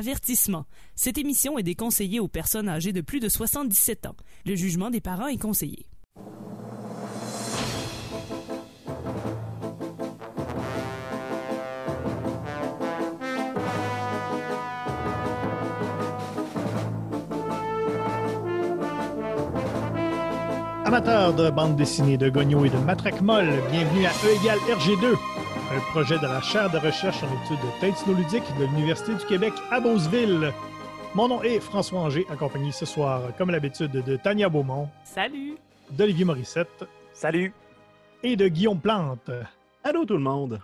Avertissement. Cette émission est déconseillée aux personnes âgées de plus de 77 ans. Le jugement des parents est conseillé. Amateurs de bande dessinée, de gogno et de matraque molle, bienvenue à E égale RG2, un projet de la chaire de recherche en études tintino-ludiques de l'Université du Québec à Beauceville. Mon nom est François Anger, accompagné ce soir, comme l'habitude, de Tania Beaumont, Salut! d'Olivier Morissette Salut! et de Guillaume Plante. Allô tout le monde!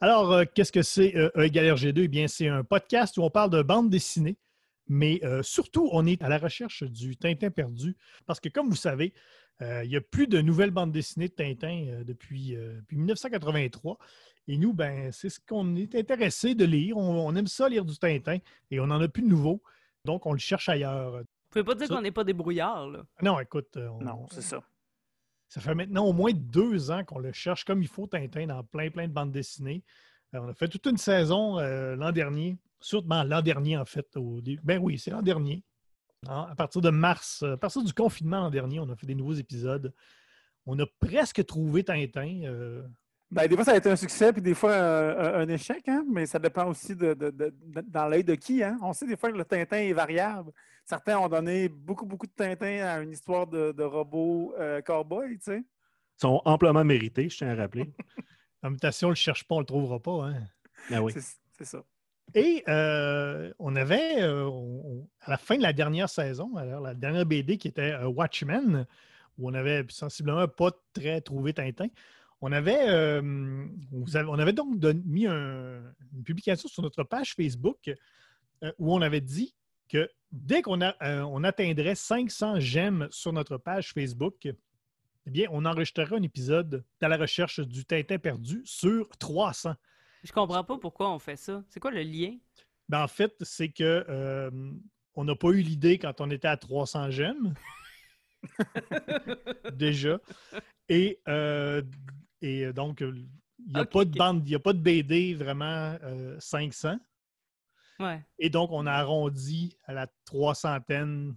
Alors, euh, qu'est-ce que c'est euh, E égale RG2? Eh bien, c'est un podcast où on parle de bande dessinée, mais euh, surtout, on est à la recherche du Tintin perdu, parce que comme vous savez, il n'y a plus de nouvelles bandes dessinées de Tintin euh, depuis, euh, depuis 1983. Et nous, ben, c'est ce qu'on est intéressé de lire. On, on aime ça, lire du Tintin, et on n'en a plus de nouveau. Donc, on le cherche ailleurs. Vous pouvez pas dire Ça- qu'on n'est pas des brouillards, là. Non, écoute, euh, on- Non, c'est ça. ça fait maintenant au moins deux ans qu'on le cherche comme il faut, Tintin, dans plein, plein de bandes dessinées. Euh, on a fait toute une saison euh, l'an dernier. Sûrement l'an dernier, en fait. Au Ben oui, c'est l'an dernier. Hein, À partir de mars, euh, à partir du confinement l'an dernier, on a fait des nouveaux épisodes. On a presque trouvé Tintin. euh, Ben, des fois, ça a été un succès, puis des fois, euh, un, un échec, hein? mais ça dépend aussi de, de- de- de- dans l'œil de qui. Hein? On sait des fois que le Tintin est variable. Certains ont donné beaucoup, beaucoup de Tintin à une histoire de, de robot euh, cowboy, tu sais. sont amplement mérités, je tiens à rappeler. en temps, si on ne le cherche pas, on ne le trouvera pas. hein. Ah oui. C'est ça. Et euh, on avait, euh, à la fin de la dernière saison, alors la dernière BD qui était euh, Watchmen, où on avait sensiblement pas très trouvé Tintin, on avait, donc don- mis un- une publication sur notre page Facebook où on avait dit que dès qu'on atteindrait 500 j'aime sur notre page Facebook, eh bien, on enregistrerait un épisode à la recherche du Tintin perdu sur 300. Je comprends pas pourquoi on fait ça. C'est quoi le lien? Ben, en fait, c'est que euh, on n'a pas eu l'idée quand on était à 300 j'aime. Déjà. Et, euh, et donc, il n'y a, Ok, pas de ok. bande, il y a pas de BD vraiment euh, 500. Ouais. Et donc, on a arrondi à la 300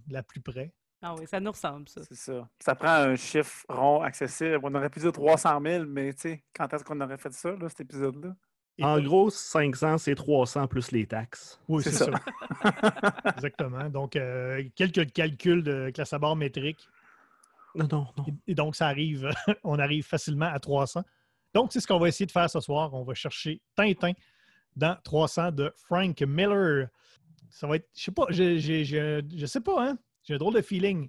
la plus près. Ah oui, ça nous ressemble, ça. C'est ça. Ça prend un chiffre rond accessible. On aurait pu dire 300 000, mais tu sais, quand est-ce qu'on aurait fait ça, là, cet épisode-là? En pas- gros, 500, c'est 300 plus les taxes. oui, c'est ça. ça. Exactement. Donc, euh, quelques calculs de classe à bord métrique. Non, non, non. Et- Et donc, ça arrive, on arrive facilement à 300. Donc, c'est ce qu'on va essayer de faire ce soir. On va chercher Tintin dans 300 de Frank Miller. Ça va être, je sais pas, je, je, je, je sais pas, hein? J'ai un drôle de feeling.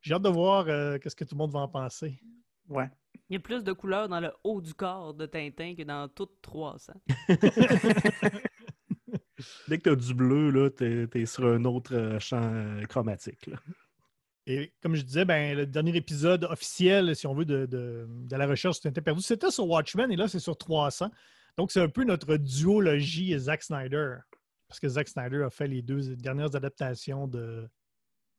J'ai hâte de voir euh, qu'est-ce que tout le monde va en penser. Ouais. Il y a plus de couleurs dans le haut du corps de Tintin que dans toutes 300. Dès que tu as du bleu, là, t'es es sur un autre euh, champ euh, chromatique. là. Et comme je disais, ben, le dernier épisode officiel, si on veut, de, de- de la recherche sur Tintin perdu, c'était sur Watchmen et là, c'est sur 300. Donc, c'est un peu notre duologie Zack Snyder. Parce que Zack Snyder a fait les deux dernières adaptations de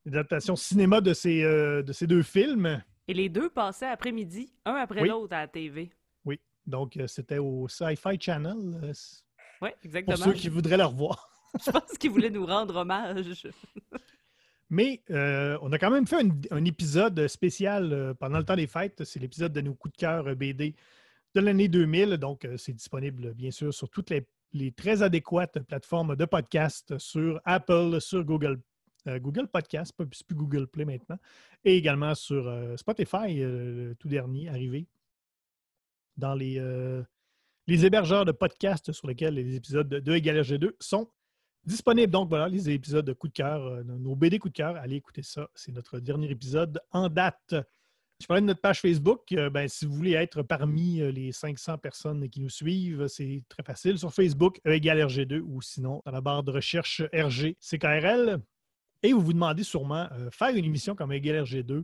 les adaptations cinéma de ces, euh, de ces deux films. Et les deux passaient après-midi, un après Oui. l'autre à la TV. Oui. Donc, euh, c'était au Sci-Fi Channel. euh, Oui, pour exactement. ceux qui voudraient le revoir. Je pense qu'ils voulaient nous rendre hommage. Mais euh, on a quand même fait un, un épisode spécial euh, pendant le temps des fêtes. C'est l'épisode de nos coups de cœur BD de l'année 2000. Donc, euh, c'est disponible, bien sûr, sur toutes les, les très adéquates plateformes de podcast, sur Apple, sur Google, Google Podcast, c'est plus Google Play maintenant, et également sur euh, Spotify, euh, le tout dernier arrivé, dans les, euh, les hébergeurs de podcasts sur lesquels les épisodes de, de Égal RG2 sont disponibles. Donc voilà, les épisodes de coup de cœur, euh, nos BD coup de cœur, allez écouter ça. C'est notre dernier épisode en date. Je parlais de notre page Facebook. Euh, ben, si vous voulez être parmi euh, les 500 personnes qui nous suivent, c'est très facile. Sur Facebook, E égale RG2 ou sinon dans la barre de recherche RG CKRL. Et vous vous demandez sûrement euh, faire une émission comme E égale RG2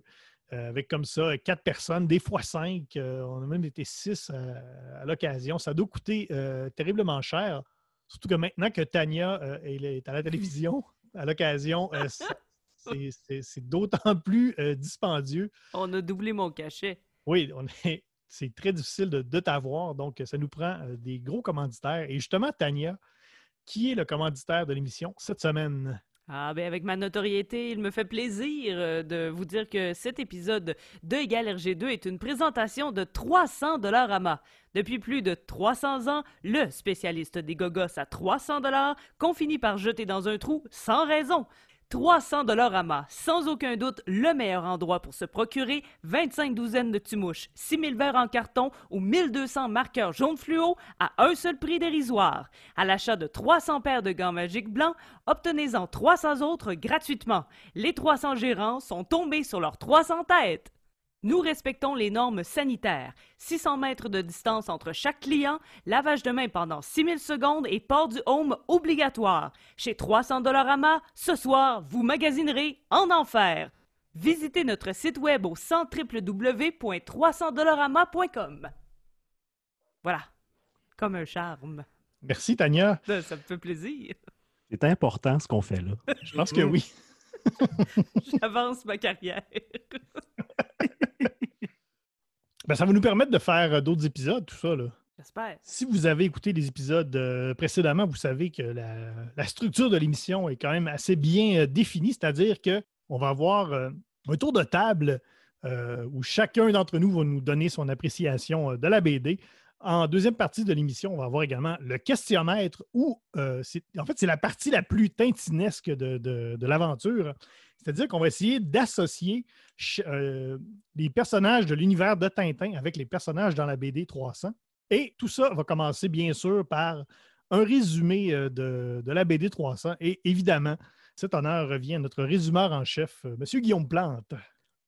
euh, avec comme ça quatre personnes, des fois cinq. euh, on a même été six euh, à l'occasion. Ça doit coûter euh, terriblement cher. Surtout que maintenant que Tania euh, est à la télévision, à l'occasion, euh, c'est- d'autant plus euh, dispendieux. On a doublé mon cachet. Oui, on est, c'est très difficile de, de t'avoir. Donc, ça nous prend euh, des gros commanditaires. Et justement, Tania qui est le commanditaire de l'émission cette semaine? Ah ben avec ma notoriété, il me fait plaisir euh, de vous dire que cet épisode de Égal RG2 est une présentation de 300 dollars à ma. Depuis plus de 300 ans, le spécialiste des gogos à 300 dollars qu'on finit par jeter dans un trou sans raison. 300 dollars sans aucun doute le meilleur endroit pour se procurer 25 douzaines de tumouches, 6000 verres en carton ou 1200 marqueurs jaunes fluo à un seul prix dérisoire. À l'achat de 300 paires de gants magiques blancs, obtenez-en 300 autres gratuitement. Les 300 gérants sont tombés sur leurs 300 têtes. Nous respectons les normes sanitaires. 600 mètres de distance entre chaque client, lavage de main pendant 6000 secondes et port du home obligatoire. Chez 300 Dollarama, ce soir, vous magasinerez en enfer. Visitez notre site web au 100 www.300dollarama.com. Voilà. Comme un charme. Merci, Tania. Ça, ça me fait plaisir. C'est important ce qu'on fait là. Je pense que oui. J'avance ma carrière. Ben, ça va nous permettre de faire euh, d'autres épisodes, tout ça. Là. J'espère. Si vous avez écouté les épisodes euh, précédemment, vous savez que la, la structure de l'émission est quand même assez bien euh, définie, c'est-à-dire qu'on va avoir euh, un tour de table où chacun d'entre nous va nous donner son appréciation de la BD. En deuxième partie de l'émission, on va avoir également le questionnaire où, en fait, c'est la partie la plus tintinesque de, de- de l'aventure. C'est-à-dire qu'on va essayer d'associer euh, les personnages de l'univers de Tintin avec les personnages dans la BD 300. Et tout ça va commencer, bien sûr, par un résumé euh, de, de la BD 300. Et évidemment, cet honneur revient à notre résumeur en chef, euh, M. Guillaume Plante.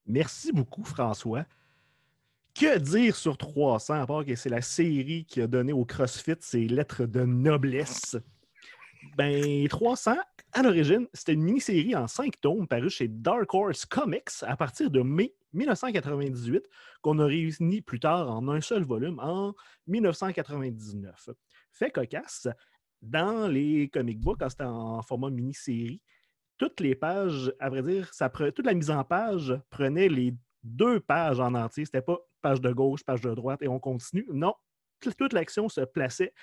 Merci beaucoup, François. Que dire sur 300, à part que c'est la série qui a donné au CrossFit ses lettres de noblesse? Ben, 300, à l'origine, c'était une mini-série en cinq tomes parue chez Dark Horse Comics à partir de mai 1998, qu'on a réuni plus tard en un seul volume en 1999. Fait cocasse, dans les comic books, quand c'était en format mini-série, toutes les pages, à vrai dire, toute la mise en page prenait les deux pages en entier. C'était pas page de gauche, page de droite et on continue. Non, toute l'action se plaçait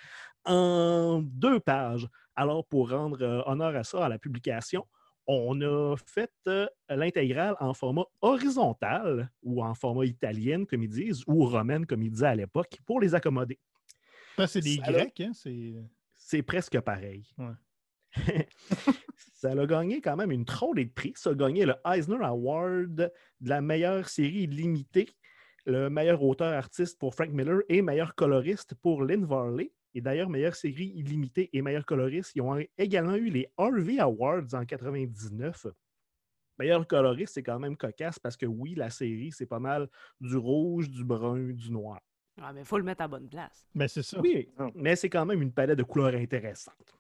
en deux pages. Alors, pour rendre euh, honneur à ça, à la publication, on a fait euh, l'intégrale en format horizontal ou en format italien, comme ils disent, ou romaine, comme ils disaient à l'époque, pour les accommoder. Ça, c'est des Ça. Grecs, hein? C'est... Presque pareil. Ouais. ça a gagné quand même une trône de prix. Ça a gagné le Eisner Award de la meilleure série limitée, le meilleur auteur-artiste pour Frank Miller et meilleur coloriste pour Lynn Varley. Et d'ailleurs, meilleure série illimitée et meilleur coloriste, ils ont également eu les Harvey Awards en 99. Meilleur coloriste, c'est quand même cocasse parce que oui, la série, c'est pas mal du rouge, du brun, du noir. Ah, mais faut le mettre à bonne place. Ben, c'est ça. Oui, Ah. mais c'est quand même une palette de couleurs intéressante.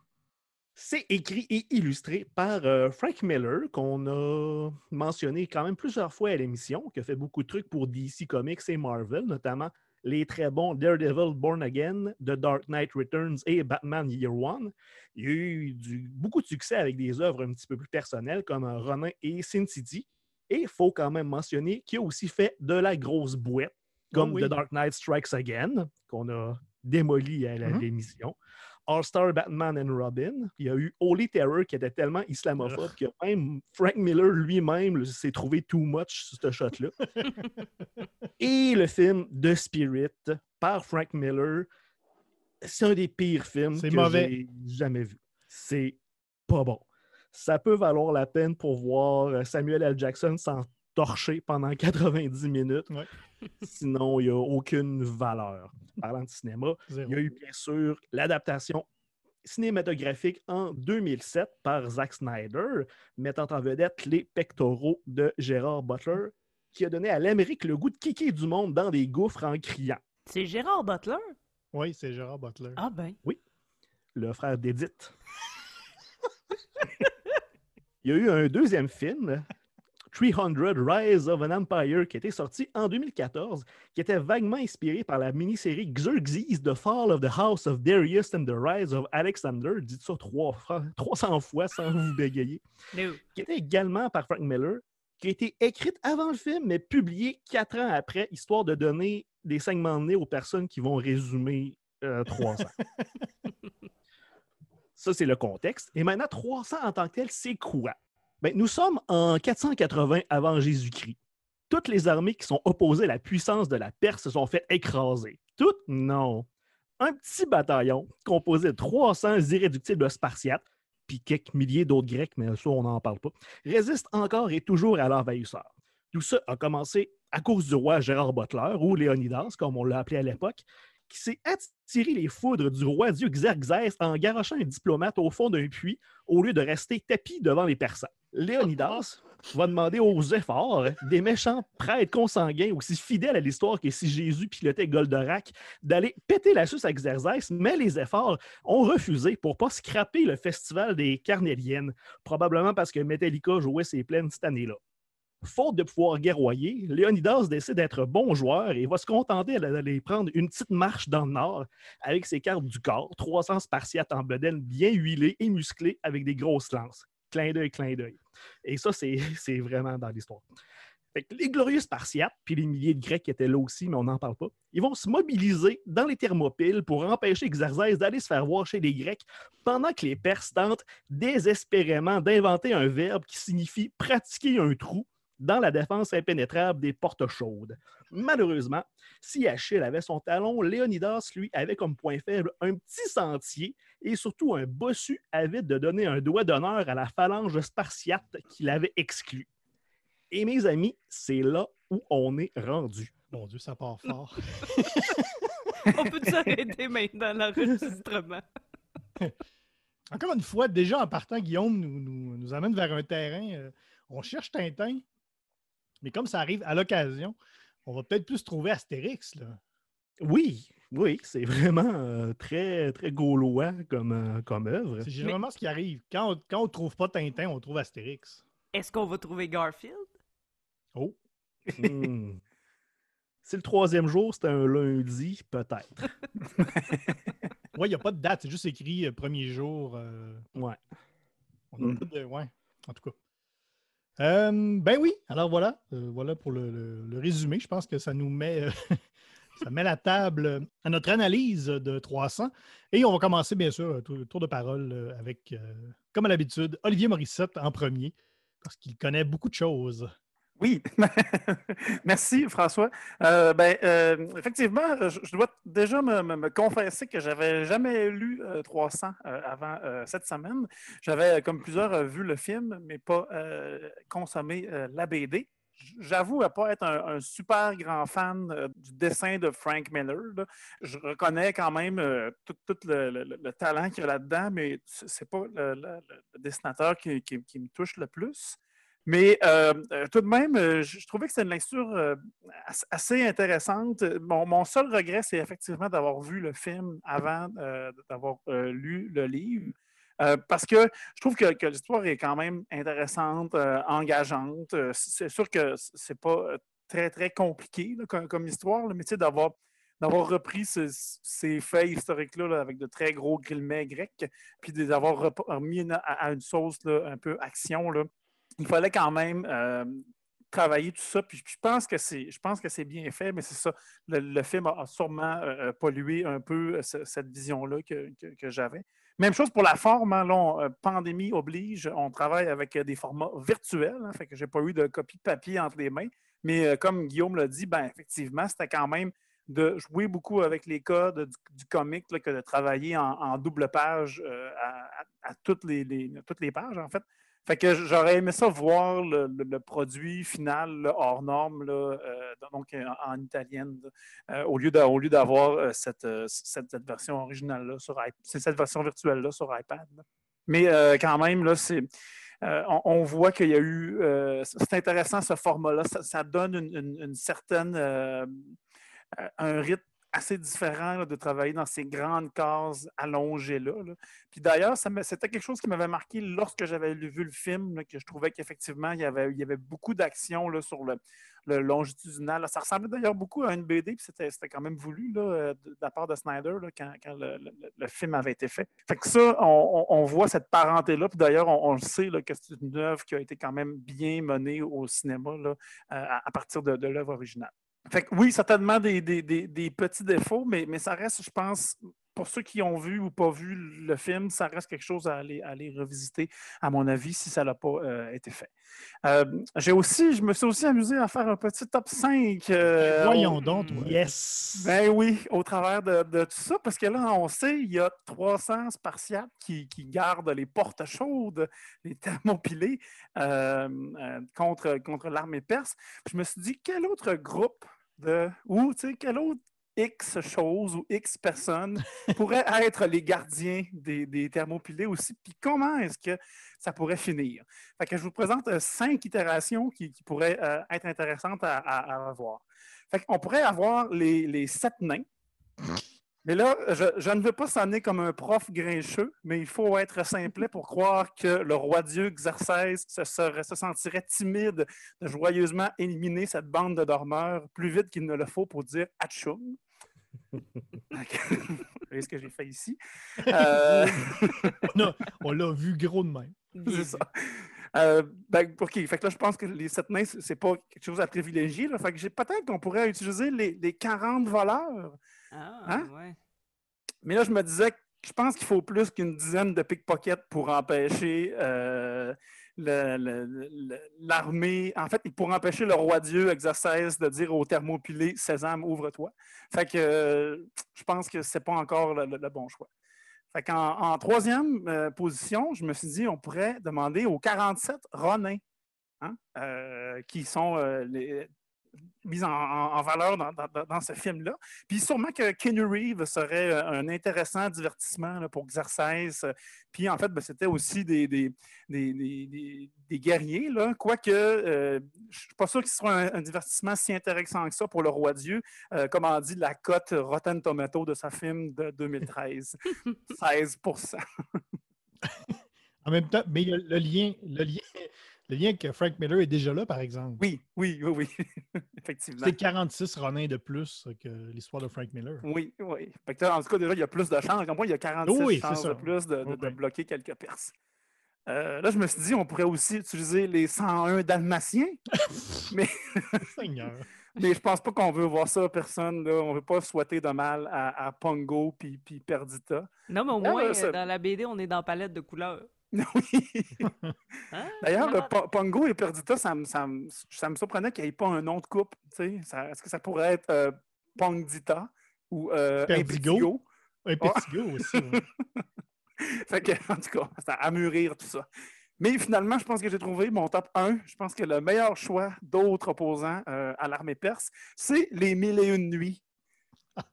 C'est écrit et illustré par euh, Frank Miller, qu'on a mentionné quand même plusieurs fois à l'émission, qui a fait beaucoup de trucs pour DC Comics et Marvel, notamment les très bons Daredevil Born Again, The Dark Knight Returns et Batman Year One. Il y a eu du- beaucoup de succès avec des œuvres un petit peu plus personnelles comme euh, Ronin et Sin City. Et il faut quand même mentionner qu'il a aussi fait de la grosse bouette, comme Oh oui. The Dark Knight Strikes Again, qu'on a démoli à l'émission. All-Star Batman and Robin. Il y a eu Holy Terror qui était tellement islamophobe que même Frank Miller lui-même s'est trouvé too much sur ce shot-là. Et le film The Spirit par Frank Miller, c'est un des pires films que j'ai jamais vu. C'est pas bon. Ça peut valoir la peine pour voir euh, Samuel L. Jackson s'entorcher pendant 90 minutes. Ouais. Sinon, il n'y a aucune valeur. Parlant de cinéma, Zéro. il y a eu bien sûr l'adaptation cinématographique en 2007 par Zack Snyder, mettant en vedette les pectoraux de Gérard Butler, qui a donné à l'Amérique le goût de kicker du monde dans des gouffres en criant. C'est Gérard Butler? Oui, c'est Gérard Butler. Ah ben. Le frère d'Edith. Il y a eu un deuxième film, 300 Rise of an Empire, qui était sorti en 2014, qui était vaguement inspiré par la mini-série Xerxes, The Fall of the House of Darius and the Rise of Alexander. Dites ça trois fois- 300 fois sans vous bégayer. No. qui était également par Frank Miller, qui a été écrite avant le film, mais publiée quatre ans après, histoire de donner des segments de nez aux personnes qui vont résumer euh, trois ans. Ça, c'est le contexte. Et maintenant, 300 en tant que tel, c'est quoi? Ben, nous sommes en 480 avant Jésus-Christ. Toutes les armées qui sont opposées à la puissance de la Perse se sont fait écraser. Toutes? Non. Un petit bataillon composé de 300 irréductibles spartiates, puis quelques milliers d'autres Grecs, mais ça, on n'en parle pas, résiste encore et toujours à l'envahisseur. Tout ça a commencé à cause du roi Gérard Butler, ou Léonidas, comme on l'a appelé à l'époque, qui s'est attiré les foudres du roi Dieu Xerxès en garochant un diplomate au fond d'un puits au lieu de rester tapis devant les Persans. Léonidas va demander aux efforts des méchants prêtres consanguins aussi fidèles à l'histoire que si Jésus pilotait Goldorak d'aller péter la suce à Xerxès, mais les efforts ont refusé pour pas scraper le festival des Carnéliennes, probablement parce que Metallica jouait ses plaines cette année-là. Faute de pouvoir guerroyer, Léonidas décide d'être bon joueur et va se contenter d'aller prendre une petite marche dans le nord avec ses cartes du corps, 300 spartiates en bedaine bien huilés et musclés avec des grosses lances. Clin d'œil, clin d'œil. Et ça, c'est vraiment dans l'histoire. les glorieux Spartiates, puis les milliers de Grecs qui étaient là aussi, mais on n'en parle pas, ils vont se mobiliser dans les thermopyles pour empêcher Xerxès d'aller se faire voir chez les Grecs, pendant que les Perses tentent désespérément d'inventer un verbe qui signifie pratiquer un trou dans la défense impénétrable des portes chaudes. Malheureusement, si Achille avait son talon, Léonidas, lui, avait comme point faible un petit sentier et surtout un bossu avide de donner un doigt d'honneur à la phalange spartiate qu'il avait exclue. Et mes amis, c'est là où on est rendu. Mon Dieu, ça part fort. on peut s'arrêter maintenant l'enregistrement? Encore une fois, déjà en partant, Guillaume nous, nous, amène vers un terrain. Euh, on cherche Tintin, mais comme ça arrive à l'occasion, on va peut-être plus trouver Astérix. Là. Oui, oui, c'est vraiment euh, très, très gaulois comme, euh, comme œuvre. C'est généralement ce qui arrive. Quand on ne trouve pas Tintin, on trouve Astérix. Est-ce qu'on va trouver Garfield? Oh! Hmm. Si le troisième jour, c'était un lundi, peut-être. oui, il n'y a pas de date, c'est juste écrit euh, premier jour. Ouais. On a hmm. pas de... Ouais, en tout cas. Euh, ben oui, alors voilà, euh, voilà pour le, résumé. Je pense que ça nous met, euh, met la table à notre analyse de 300. Et on va commencer, bien sûr, tour, tour de parole avec, comme à l'habitude, Olivier Morissette en premier, parce qu'il connaît beaucoup de choses. Oui, merci François. Euh, ben, euh, effectivement, je, dois déjà me, confesser que j'avais jamais lu 300 euh, avant cette semaine. J'avais, comme plusieurs, vu le film, mais pas consommé la BD. J'avoue à pas être un, super grand fan du dessin de Frank Miller. Je reconnais quand même tout, le, talent qu'il y a là-dedans, mais c'est pas le, dessinateur qui, me touche le plus. Mais euh, euh, tout de même, euh, je, trouvais que c'était une lecture assez intéressante. Mon, seul regret, c'est effectivement d'avoir vu le film avant d'avoir lu le livre. parce que je trouve que, l'histoire est quand même intéressante, engageante. C'est sûr que c'est pas très, très compliqué comme, histoire, mais d'avoir d'avoir repris ces faits historiques-là avec de très gros guillemets grecs, puis d'avoir remis à, une sauce un peu action. Là il fallait quand même euh, travailler tout ça. Puis je pense que c'est, je pense que c'est bien fait, mais c'est ça. Le, film a, sûrement euh, euh, pollué un peu cette vision-là que, j'avais. Même chose pour la forme. Hein, pandémie oblige, on travaille avec des formats virtuels. Hein, fait que j'ai pas eu de copie de papier entre les mains. Mais comme Guillaume l'a dit, ben effectivement, c'était quand même de jouer beaucoup avec les codes du, comic que de travailler en, double page à, toutes, les, toutes les pages, en fait. Fait que j'aurais aimé ça voir le, produit final hors norme, là, euh, donc euh, en, italienne, euh, au lieu d'avoir cette, cette, version originale-là sur C'est cette version virtuelle-là sur iPad. Mais quand même, c'est. On, voit qu'il y a eu. c'est intéressant ce format-là. Ça, donne une, une certaine. un rythme assez différent de travailler dans ces grandes cases allongées-là. Puis d'ailleurs, c'était quelque chose qui m'avait marqué lorsque j'avais vu le film, que je trouvais qu'effectivement, il y avait, beaucoup d'action sur le, longitudinal. Ça ressemblait d'ailleurs beaucoup à une BD, puis c'était quand même voulu là, de, la part de Snyder quand, le, film avait été fait. Fait que ça, on, voit cette parenté-là, puis d'ailleurs, on, le sait que c'est une œuvre qui a été quand même bien menée au cinéma à, partir de l'œuvre originale. Fait oui, certainement des, des, petits défauts, mais, mais ça reste, je pense, pour ceux qui ont vu ou pas vu le film, ça reste quelque chose à aller, aller revisiter, à mon avis, si ça n'a pas euh, été fait. Euh, j'ai aussi, je me suis aussi amusé à faire un petit top 5. euh, Voyons donc, toi. Yes! Ben oui, au travers de, de tout ça, parce que là, on sait, il y a 300 Spartiates qui, qui gardent les portes chaudes, les thermopilés contre, contre l'armée perse. Je me suis dit, quel autre groupe de, ou tu sais, quel autre X chose ou X personnes pourrait être les gardiens des, des thermopilés aussi, puis comment est-ce que ça pourrait finir? Fait que je vous présente euh, cinq itérations qui, qui pourraient euh, être intéressantes à, à, à voir. Fait qu'on pourrait avoir les, les sept nains. Mais là, je, je ne veux pas sonner comme un prof grincheux, mais il faut être simplet pour croire que le roi Dieu Xerxès se, serait- se sentirait timide de joyeusement éliminer cette bande de dormeurs plus vite qu'il ne le faut pour dire Atchoum. Vous voyez ce que j'ai fait ici? Euh, On a- on l'a vu gros de même. C'est ça. Euh, ben, OK. Fait que là, je pense que les sept nains, c'est c'est pas quelque chose à privilégier. Là. Fait que j'ai- peut-être qu'on pourrait utiliser les, les 40 voleurs. Ah, Hein? ouais. Mais là, je me disais que je pense qu'il faut plus qu'une dizaine de pickpockets pour empêcher euh, l'armée. En fait, pour empêcher le roi Dieu Exercès de dire au thermopilé Sésame, ouvre-toi. Fait que euh, je pense que c'est pas encore le, le- le bon choix. Fait qu'en en troisième euh, position, je me suis dit on pourrait demander aux 47 Ronins, hein, qui sont les- mis en, valeur dans, dans- dans- dans ce film-là. Puis sûrement que Keanu Reeves serait euh, un intéressant divertissement là, pour Xerxès. Puis en fait, ben, c'était aussi des, des, des- des- guerriers, là. quoique euh, je ne suis pas sûr que ce soit un, un divertissement si intéressant que ça pour le roi Dieu, euh, comme on dit la cote Rotten Tomato de sa film de 2013. 16 En même temps, mais le lien, le lien, le lien que Frank Miller est déjà là, par exemple. Oui, oui, oui, oui. Effectivement. C'est 46 Ronin de plus que l'histoire de Frank Miller. Oui, oui. Fait que là, en tout cas, déjà, il y a plus de chances. Comme moi, il y a 46 Oui, c'est chances de plus de, bloquer quelques perses. Euh, là, je me suis dit, on pourrait aussi utiliser les 101 dalmatiens, Seigneur. mais je pense pas qu'on veut voir ça, personne. Là. On veut pas souhaiter de mal à, à Pongo puis, Perdita. Non, mais au Ah, moins, ça- dans la BD, on est dans palette de couleurs. Oui. Hein? D'ailleurs, le Po- Pongo et Perdita, ça me, ça me- ça me surprenait qu'il n'y ait pas un nom de couple. tu sais. Ça- Est-ce que ça pourrait être euh, Pongdita ou euh, Perdigo. Impetigo? Aussi. ouais. Fait que, en tout cas, c'est à mûrir tout ça. Mais finalement, je pense que j'ai trouvé mon top 1. Je pense que le meilleur choix d'autres opposants euh, à l'armée perse, c'est les mille et une nuits.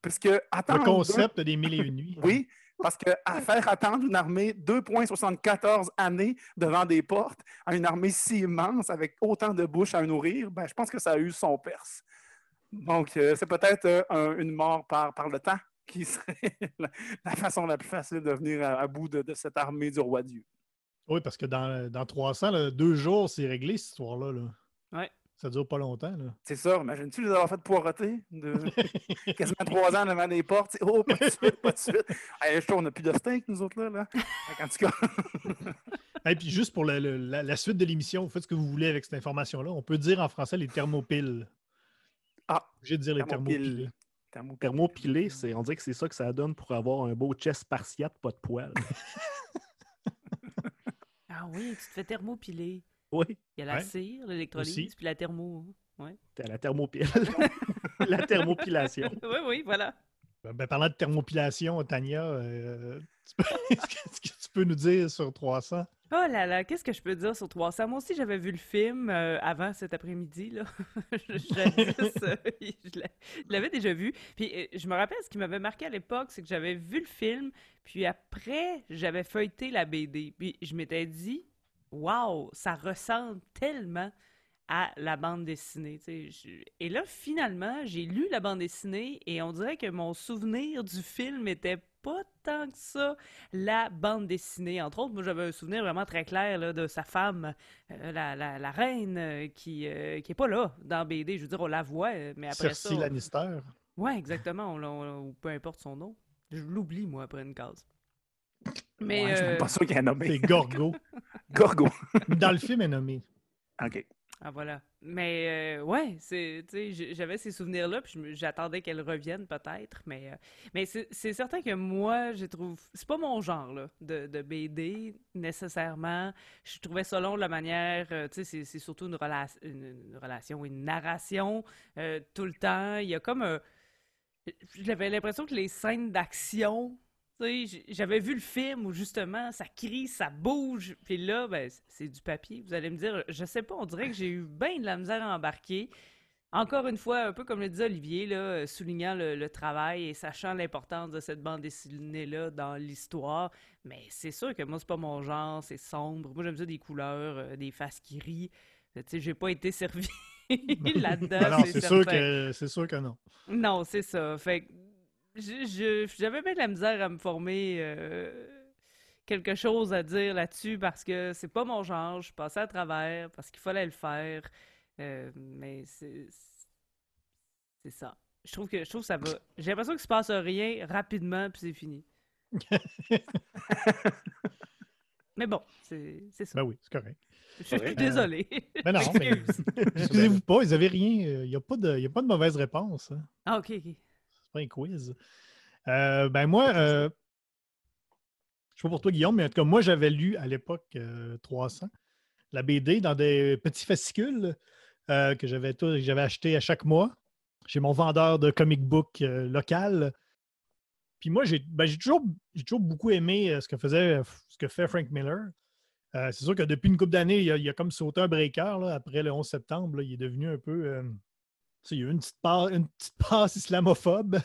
Parce que Le attendre concept des mille et une nuits. oui, parce que à faire attendre une armée 2,74 années devant des portes à une armée si immense avec autant de bouches à nourrir, ben, je pense que ça a eu son perse. Donc, euh, c'est peut-être euh, un- une mort par, par le temps qui serait la, la façon la plus facile de venir à, à bout de, de cette armée du roi Dieu. Oui, parce que dans, dans 300, là, deux jours, c'est réglé, cette histoire-là. là. Ouais. Ça dure pas longtemps. Là. C'est ça, imagines-tu les avoir fait poiroter de quasiment trois ans devant des portes? Oh, pas de suite, pas de suite. Hey, je trouve, on n'a plus de steak, nous autres, là. là. Fait qu'en tout cas, Et puis juste pour la, la suite de l'émission, vous faites ce que vous voulez avec cette information-là. On peut dire en français les thermopiles. Ah, J'ai de dire les thermopile. thermopilés. Thermopile. Thermopilé, c'est, on dirait que c'est ça que ça donne pour avoir un beau chest spartiate, pas de poils. Ah oui, tu te fais thermopiler. oui, Il y a la Ouais. cire, l'électrolyse, puis la thermo. Ouais. t'as la thermopile. la thermopilation. oui, oui, voilà. Ben, ben, parlant de thermopilation, Tania, euh, tu peux- est-ce que, tu peux nous dire sur 300? Oh là là, qu'est-ce que je peux dire sur 300? Moi aussi, j'avais vu le film euh, avant cet après-midi. là. Je l'a- je l'avais déjà vu. Puis euh, je me rappelle, ce qui m'avait marqué à l'époque, c'est que j'avais vu le film, puis après, j'avais feuilleté la BD. Puis je m'étais dit, waouh, ça ressemble tellement à la bande dessinée. Je- Et là, finalement, j'ai lu la bande dessinée et on dirait que mon souvenir du film était pas tant que ça la bande dessinée. Entre autres, moi, j'avais un souvenir vraiment très clair là, de sa femme, euh, la, la- la reine, euh, qui, euh, qui est pas là dans BD. Je veux dire, on la voit, euh, mais après Cersei ça... on- Lannister. Ouais, exactement. ou peu importe son nom. Je l'oublie, moi, après une case. Mais... Ouais, je suis même euh, pas sûr qu'il a nommé. C'est Gorgo. Gorgo. Dans le film, elle est nommée. OK. Ah voilà. Mais euh, ouais, c'est, tu sais, j- j'avais ces souvenirs-là, puis j'attendais qu'elles reviennent peut-être, mais, euh, mais c'est c'est certain que moi, je trouve, c'est pas mon genre là, de, de BD nécessairement. Je trouvais ça long de la manière, euh, tu sais, c'est c'est surtout une, rela- une, une relation, une narration euh, tout le temps. Il y a comme un- j'avais l'impression que les scènes d'action, j'avais vu le film où justement ça crie, ça bouge, puis là, ben, c'est du papier. Vous allez me dire, je sais pas, on dirait que j'ai eu bien de la misère à embarquer. Encore une fois, un peu comme le disait Olivier, là, euh, soulignant le, le travail et sachant l'importance de cette bande dessinée-là dans l'histoire. Mais c'est sûr que moi, c'est pas mon genre, c'est sombre. Moi, j'aime ça des couleurs, euh, des faces qui rient. Tu sais, j'ai pas été servi là-dedans. Non, c'est sûr que sûr que non. Non, c'est ça. Fait que j'avais bien de la misère à me former euh, quelque chose à dire là-dessus parce que c'est pas mon genre. Je suis passée à travers parce qu'il fallait le faire. Euh, mais c'est ça. Je trouve que je trouve que ça va. J'ai l'impression qu'il se passe rien rapidement puis c'est fini. mais bon, c'est ça. Ben oui, c'est correct. Je suis correct. désolée. Ben non, mais Excuse. excusez-vous pas, ils n'avaient rien. euh, Il n'y a, pas de- il y a pas de mauvaise réponse. hein. Ah, ok, ok. Pas un quiz. Euh, ben moi, euh, je sais pas pour toi, Guillaume, mais en tout cas, moi, j'avais lu à l'époque euh, 300 la BD dans des petits fascicules euh, que j'avais acheté à chaque mois chez mon vendeur de comic book euh, local. Puis moi, j'ai ben, j'ai toujours, j'ai toujours beaucoup aimé euh, ce que faisait ce que fait Frank Miller. Euh, c'est sûr que depuis une couple d'années, il, a- il a comme sauté un breaker là, après le 11 septembre. là, il est devenu un peu. Il y a eu une petite, passe islamophobe.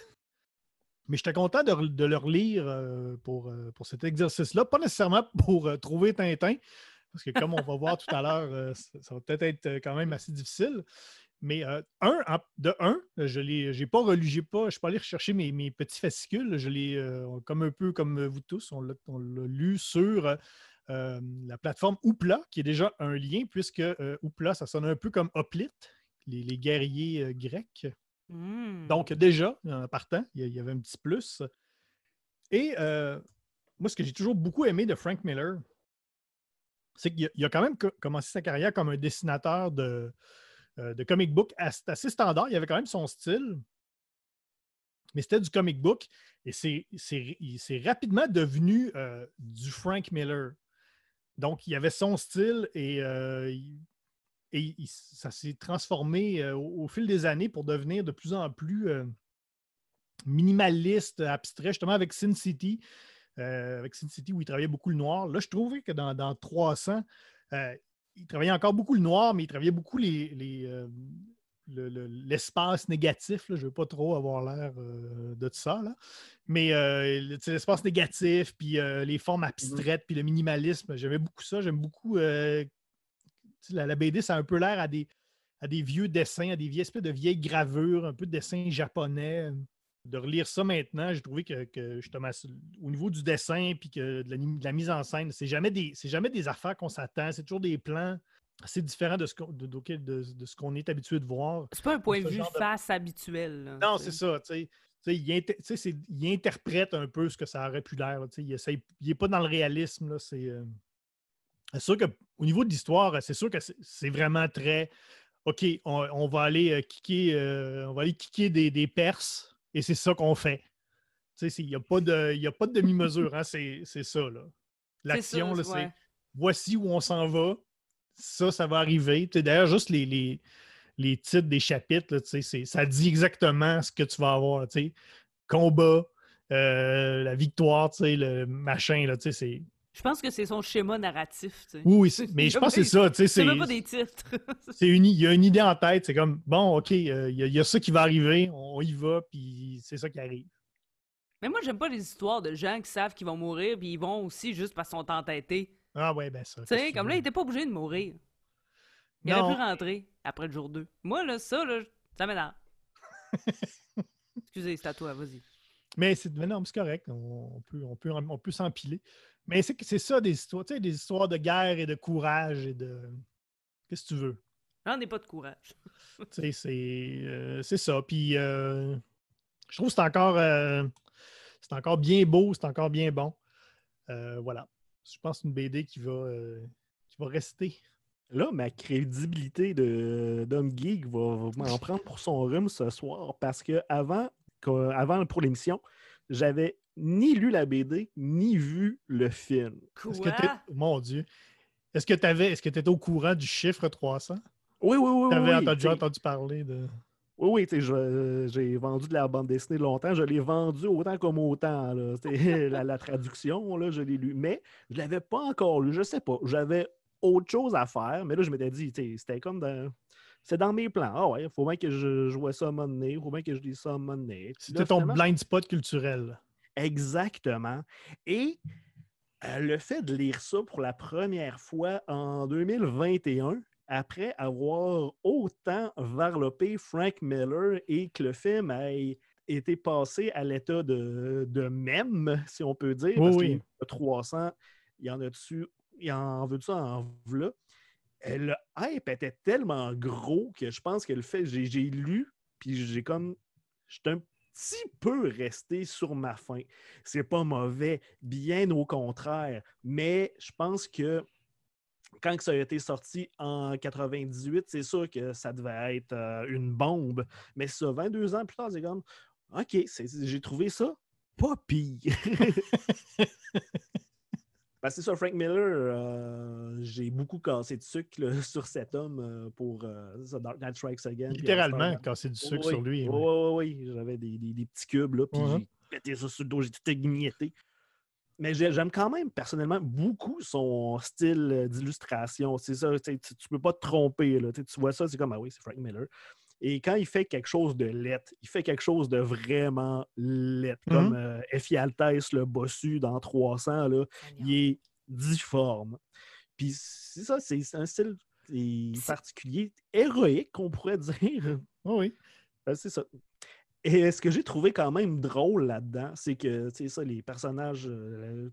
Mais j'étais content de, le relire euh, pour, euh, pour cet exercice-là. Pas nécessairement pour euh, trouver Tintin, parce que comme on va voir tout à l'heure, ça, va peut-être être quand même assez difficile. Mais un, de un, je j'ai pas relu, pas, je suis pas allé rechercher mes, mes petits fascicules. Je l'ai, comme un peu comme vous tous, on l'a, lu sur la plateforme Oupla, qui est déjà un lien, puisque Oupla, ça sonne un peu comme Hoplite, les, les guerriers euh, grecs. Hmm. Donc, déjà, en partant, il y avait un petit plus. Et euh, moi, ce que j'ai toujours beaucoup aimé de Frank Miller, c'est qu'il a, quand même co- commencé sa carrière comme un dessinateur de, euh, de comic book as- assez standard. Il avait quand même son style, mais c'était du comic book. Et c'est rapidement devenu euh, du Frank Miller. Donc, il avait son style et, euh, il- et il- ça s'est transformé euh, au, au fil des années pour devenir de plus en plus euh, minimaliste, abstrait, justement avec Sin City. euh, avec Sin City où il travaillait beaucoup le noir. Là, je trouvais que dans, dans 300, euh, il travaillait encore beaucoup le noir, mais il travaillait beaucoup les, les, le- le- l'espace négatif. là. Je ne veux pas trop avoir l'air euh, de ça. Là. Mais euh, l'espace négatif, puis euh, les formes abstraites, puis le minimalisme, j'aimais beaucoup ça. J'aime beaucoup. La, la BD, ça a un peu l'air à des, à des vieux dessins, à des vieilles espèces de vieilles gravures, un peu de dessins japonais. De relire ça maintenant, j'ai trouvé que, que justement, au niveau du dessin puis que de la, de la mise en scène, c'est jamais des, c'est jamais des affaires qu'on s'attend. C'est toujours des plans assez différents de ce qu'on, de, de- de- de ce qu'on est habitué de voir. C'est pas un point de vue face habituel. là, Non, c'est ça. il, inter- il interprète un peu ce que ça aurait pu l'air. Il n'est pas dans le réalisme. là, C'est euh, c'est sûr qu'au niveau de l'histoire, c'est sûr que c'est vraiment très. OK, on, on va aller euh, kicker, euh, on va aller kicker des, des Perses et c'est ça qu'on fait. Il n'y a pas de, il y a pas de demi-mesure. hein, c'est ça. L'action, c'est- ouais. voici où on s'en va. Ça, ça va arriver. D'ailleurs, juste les, les, les titres des chapitres, là, ça dit exactement ce que tu vas avoir. Combat, euh, la victoire, le machin. Là, c'est... Je pense que c'est son schéma narratif. tu sais. Oui, mais je pense que c'est ça. tu sais, C'est même pas des titres. c'est une, il y a une idée en tête. C'est comme, bon, OK, euh, il y, a- il y a ça qui va arriver, on y va, puis c'est ça qui arrive. Mais moi, j'aime pas les histoires de gens qui savent qu'ils vont mourir, puis ils vont aussi juste parce qu'ils sont entêtés. Ah ouais, ben ça. Tu sais, comme là, il était pas obligé de mourir. Il Non. aurait pu rentrer après le jour 2. Moi, là, ça, là, ça m'énerve. Excusez, c'est à toi, vas-y. Mais c'est mais non, c'est correct. On peut, on peut, on peut s'empiler. Mais c'est, que c'est ça des histoires, tu sais, des histoires de guerre et de courage et de. Qu'est-ce que tu veux? J'en ai pas de courage. Tu sais, c'est, euh, c'est ça. Puis euh, je trouve que c'est encore, euh, c'est encore bien beau, c'est encore bien bon. Euh, voilà. Je pense que c'est une BD qui va, euh, qui va rester là, ma crédibilité de- d'homme geek va, m'en prendre pour son rhume ce soir parce que avant, avant pour l'émission, j'avais ni lu la BD ni vu le film. Est-ce que Mon Dieu. Est-ce que tu est-ce que étais au courant du chiffre 300? Oui, oui, oui. Tu avais oui, entendu, entendu parler de. Oui, oui, tu sais, je- euh, j'ai vendu de la bande dessinée longtemps. Je l'ai vendu autant comme autant. là. C'était la, la traduction, là, je l'ai lu. Mais je ne l'avais pas encore lu. Je sais pas. J'avais autre chose à faire. Mais là, je m'étais dit, c'était comme dans. C'est dans mes plans. Ah ouais, il faut bien que je, vois ça à un moment donné. Il faut bien que je lise ça à un moment donné. C'était ton blind spot culturel. Exactement. Et euh, le fait de lire ça pour la première fois en 2021, après avoir autant varlopé Frank Miller et que le film ait été passé à l'état de, de mème, si on peut dire, Oui, parce oui. qu'il y en a 300, il y en a dessus, il en veut ça en v'là? Euh, Le hype était tellement gros que je pense que le fait, j'ai j'ai lu, puis j'ai comme, j'étais un petit peu resté sur ma faim. C'est pas mauvais, bien au contraire, mais je pense que quand ça a été sorti en 98, c'est sûr que ça devait être euh, une bombe. Mais ça, 22 ans plus tard, c'est comme, OK, j'ai trouvé ça pas pire. Que c'est ça, Frank Miller, euh, j'ai beaucoup cassé de sucre là, sur cet homme euh, pour euh, Dark Knight Strikes Again. Littéralement, casser du sucre oui, sur lui. Oui, oui, oui. J'avais des, des- des petits cubes, là, puis j'ai pété ça sur le dos, j'ai tout égnetté. Mais j'ai- j'aime quand même personnellement beaucoup son style d'illustration. C'est ça, tu, tu peux pas te tromper. Là. Tu vois ça, c'est comme, ah oui, c'est Frank Miller. Et quand il fait quelque chose de lettre, il fait quelque chose de vraiment lettre, Mhm. comme euh, Effie Altesse, le bossu dans 300, là, il est difforme. Puis c'est ça, c'est un style particulier, héroïque, qu'on pourrait dire. Oui, oui. Ben, c'est ça. Et ce que j'ai trouvé quand même drôle là-dedans, c'est que, tu sais, ça, les personnages, euh,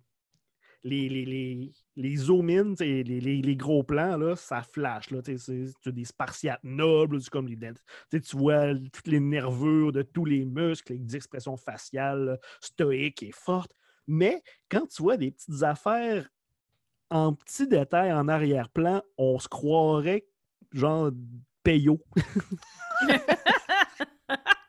les, les, les, les les, les- les gros plans, là, ça flash. Là, tu des spartiates nobles, comme les tu vois toutes les nervures de tous les muscles, les expressions faciales là, stoïques et fortes. Mais quand tu vois des petites affaires en petits détails en arrière-plan, on se croirait genre payot.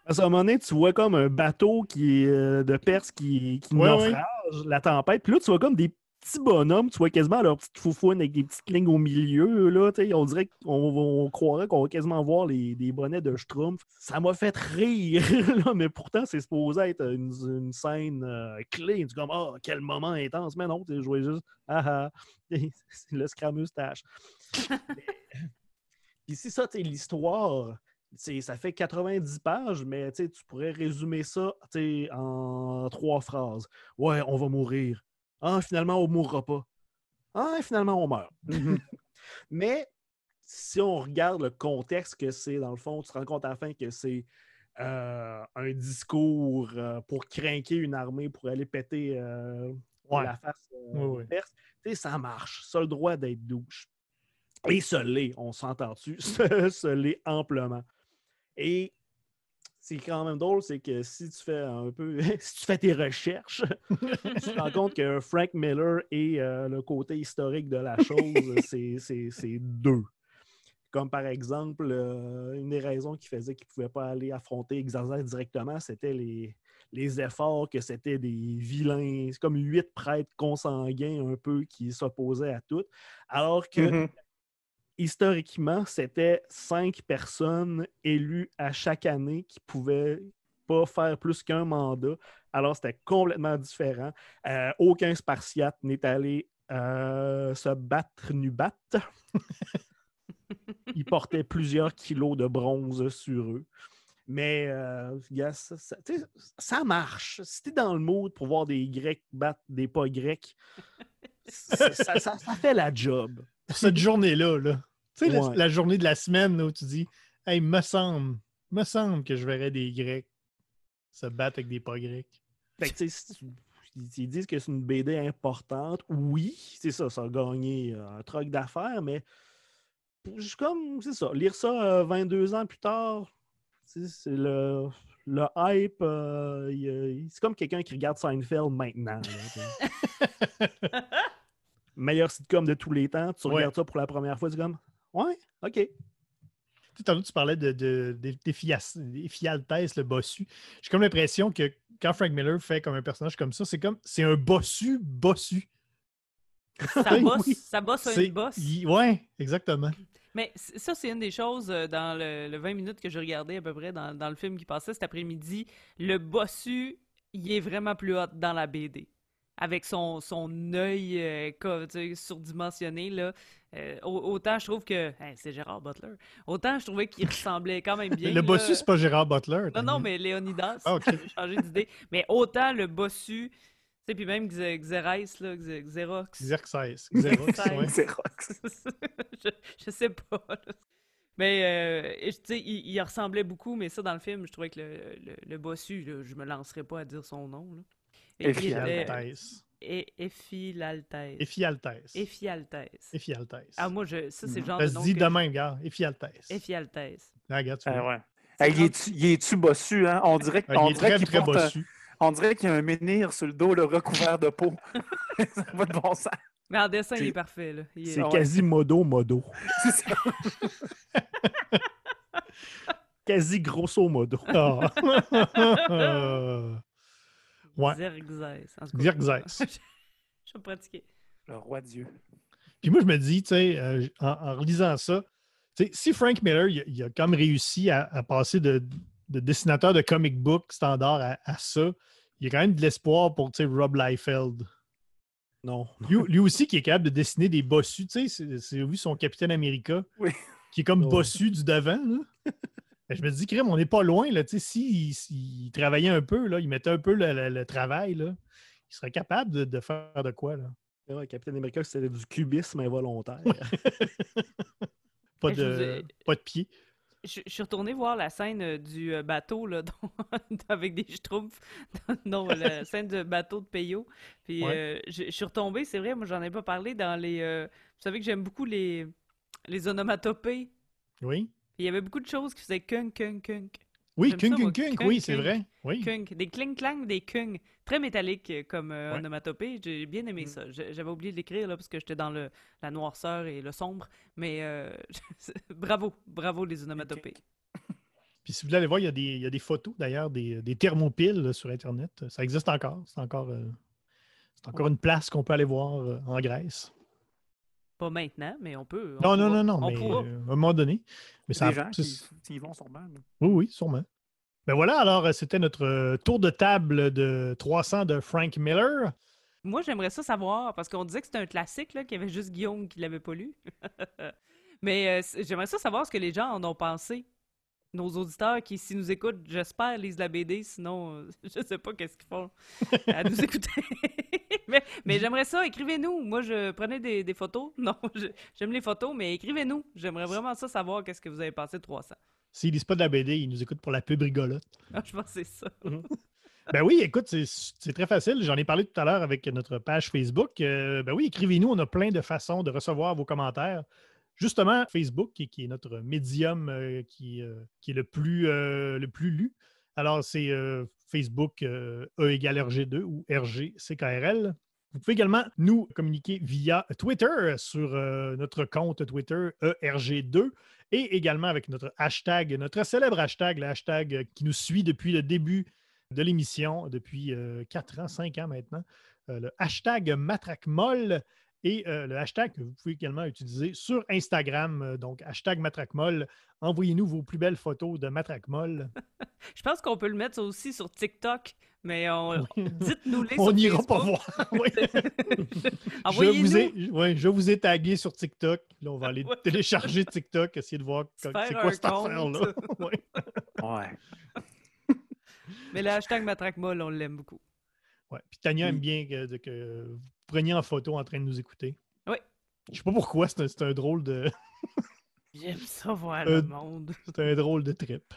Qu'à un moment donné, tu vois comme un bateau qui est, euh, de Perse qui, qui Ouais, ouais. naufrage, la tempête. Puis là, tu vois comme des petits bonhommes, tu vois quasiment leur petite foufoune avec des petites lignes au milieu. Là, tu sais, on dirait qu'on on croirait qu'on va quasiment voir les, des bonnets de Schtroumpf. Ça m'a fait rire, là, mais pourtant, c'est supposé être une, une scène euh, clé. Tu comme, ah, quel moment intense. Mais non, tu je voyais juste, ah ah, c'est le scrameustache. Puis c'est ça, tu sais, l'histoire, ça fait 90 pages, mais tu pourrais résumer ça en trois phrases. Ouais, on va mourir. Ah, finalement, on ne mourra pas. Ah, finalement, on meurt. Mhm. Mais si on regarde le contexte que c'est, dans le fond, tu te rends compte à la fin que c'est euh, un discours euh, pour craquer une armée, pour aller péter euh, Ouais. la face Ouais, ouais. ça marche. Ça a le droit d'être douche. Et se l'est, on s'entend-tu? Se, se l'est amplement. Et c'est quand même drôle, c'est que si tu fais un peu, si tu fais tes recherches, tu te rends compte que Frank Miller et euh, le côté historique de la chose, c'est- deux. Comme par exemple, euh, une des raisons qui faisait qu'il ne pouvait pas aller affronter Xavier directement, c'était les, les efforts que c'était des vilains, c'est comme huit prêtres consanguins un peu qui s'opposaient à tout. Alors que Mhm. Historiquement, c'était cinq personnes élues à chaque année qui pouvaient pas faire plus qu'un mandat. Alors, c'était complètement différent. Euh, aucun Spartiate n'est allé euh, se battre nu battre. Ils portaient plusieurs kilos de bronze sur eux. Mais euh, ça, marche. Si t'es dans le mood pour voir des Grecs battre des pas Grecs, ça, ça- ça- ça fait la job. Cette journée-là, là. Tu sais, la- Ouais. la, journée de la semaine là, où tu dis Hey, me semble, me semble que je verrais des Grecs se battre avec des pas grecs. Fait que, tu sais, si tu- ils- disent que c'est une BD importante. Oui, c'est ça, ça a gagné euh, un truc d'affaires, mais je suis comme, c'est ça, lire ça euh, 22 ans plus tard, tu sais, c'est le, le hype. euh, c'est comme quelqu'un qui regarde Seinfeld maintenant. là. Meilleur sitcom de tous les temps, tu Ouais. regardes ça pour la première fois, tu es comme, Ouais, OK. Tu sais, tantôt, tu parlais de, de, de- d'effiac- d'effialtesse, le bossu. J'ai comme l'impression que quand Frank Miller fait comme un personnage comme ça, c'est comme c'est un bossu bossu. Ça Oui, bosse, oui. ça bosse une bosse. Ouais, exactement. Mais ça, c'est une des choses euh, dans le, le 20 minutes que j'ai regardé à peu près dans, dans le film qui passait cet après-midi. Le bossu, il est vraiment plus hot dans la BD. Avec son, son œil euh, co- tu sais, surdimensionné, là. Euh, au- autant je trouve que. Hey, c'est Gérard Butler. Autant je trouvais qu'il ressemblait quand même bien. le bossu, c'est pas Gérard Butler. Non, non, mais Léonidas. Ah, ok. J'ai changé d'idée. Mais autant le bossu, tu sais, puis même Xe- Xerès, là, Xe- Xerox. Xerxes. Xerox, ouais. C'est Rox. je, je sais pas. là. Mais, euh, tu sais, il, il ressemblait beaucoup, mais ça, dans le film, je trouvais que le, le, le bossu, là, je me lancerais pas à dire son nom. Là. Il et- Ephialtès. Ephialtès. Ephialtès. Ephialtès. Ah, moi, je, ça, c'est le genre Ça de se nom dit de même, gars. Ephialtès. Ephialtès. Ah, regarde, tu vois. Ah ouais. Hey, il est-tu- il bossu, hein? On dirait, Ah, on il est très, qu'il très bossu. on dirait qu'il y a un menhir sur le dos, le recouvert de peau. ça pas de bon sens. Mais en dessin, il C'est- est parfait. Là. Il est- C'est ouais. quasi modo modo. C'est ça. Quasi grosso modo. Ah. Ouais. Xerxes. En Xerxes. je, je vais pratiquer. Le roi Dieu. Puis moi, je me dis, tu sais, euh, en, en relisant ça, si Frank Miller, il, a- il a comme réussi à, à passer de, de dessinateur de comic book standard à, à ça, il y a quand même de l'espoir pour, tu sais, Rob Liefeld. Non. Lui, lui aussi qui est capable de dessiner des bossus, tu sais, c'est- c'est vu son Capitaine America, Oui. qui est comme Ouais. bossu du devant, là. Ben, je me dis, crème, on n'est pas loin, là, tu sais, s'il s'il travaillait un peu, là, il mettait un peu le, le- le travail, là, il serait capable de, de faire de quoi, là. Ouais, Capitaine America, c'était du cubisme involontaire. Pas vous de, pas de pied. Je, je suis retourné voir la scène euh, du euh, bateau là, dont- avec des schtroumpfs. Non, la scène de bateau de Peyo. Puis Ouais. euh, je, je suis retombé, c'est vrai, moi j'en ai pas parlé dans les. euh, vous savez que j'aime beaucoup les, les onomatopées. Oui. Puis Il y avait beaucoup de choses qui faisaient kunk, kunk, kunk. Oui, kunk, kunk, kunk, oui, c'est vrai. Oui. Kunk, des cling-clang, des kung. Très métalliques euh, comme euh, Ouais. onomatopée. J'ai bien aimé Mm. ça. J'avais oublié de l'écrire là, parce que j'étais dans le, la noirceur et le sombre. Mais euh, bravo, bravo les onomatopées. Puis si vous voulez aller voir, il y a des, il y a des photos d'ailleurs, des, des thermopiles là, sur Internet. Ça existe encore. C'est encore, euh, c'est encore une place qu'on peut aller voir en Grèce. Pas maintenant, mais on peut. on Non, non, pourra. non, non, On mais pourra. euh, à un moment donné. Mais ça, Des gens qui, vont sûrement. Oui, oui, sûrement. Ben voilà, alors c'était notre euh, tour de table de 300 de Frank Miller. Moi, j'aimerais ça savoir, parce qu'on disait que c'était un classique, là, qu'il y avait juste Guillaume qui l'avait pas lu. Mais euh, j'aimerais ça savoir ce que les gens en ont pensé. Nos auditeurs qui, s'ils nous écoutent, j'espère, lisent la BD, sinon, euh, je sais pas qu'est-ce qu'ils font à nous écouter. mais mais j'aimerais ça, écrivez-nous. Moi, je prenais des, des photos. Non, j'aime les photos, mais écrivez-nous. J'aimerais vraiment ça savoir qu'est-ce que vous avez pensé de 300. S'ils lisent pas de la BD, ils nous écoutent pour la pub rigolote. Ah, je pense que c'est ça. Ben oui, écoute, c'est- c'est très facile. J'en ai parlé tout à l'heure avec notre page Facebook. Euh, ben oui, écrivez-nous. On a plein de façons de recevoir vos commentaires. Justement, Facebook, qui, est notre médium euh, qui, euh, qui est le plus, euh, le plus lu. Alors, c'est euh, Facebook euh, E égale RG2 ou RGCKRL. Vous pouvez également nous communiquer via Twitter sur euh, notre compte Twitter E ERG2 et également avec notre hashtag, notre célèbre hashtag, le hashtag euh, qui nous suit depuis le début de l'émission, depuis 4 ans, 5 ans maintenant, euh, le hashtag MatraqueMolle et euh, le hashtag que vous pouvez également utiliser sur Instagram, euh, donc hashtag MatraqueMolle. Envoyez-nous vos plus belles photos de MatraqueMolle. Je pense qu'on peut le mettre aussi sur TikTok, mais on- dites-nous-les On n'ira pas voir. Oui. je, vous Envoyez-nous. ai, ouais, je vous ai tagué sur TikTok. Là, on va aller Ouais. télécharger TikTok, essayer de voir c'est quoi cette affaire-là. Ouais. Mais le hashtag Matraquemolle, on l'aime beaucoup. Ouais. Puis Tania aime Oui. bien que, que vous preniez en photo en train de nous écouter. Oui. Je sais pas pourquoi, c'est un, un drôle de J'aime ça voir Euh, le monde. c'est un drôle de trip.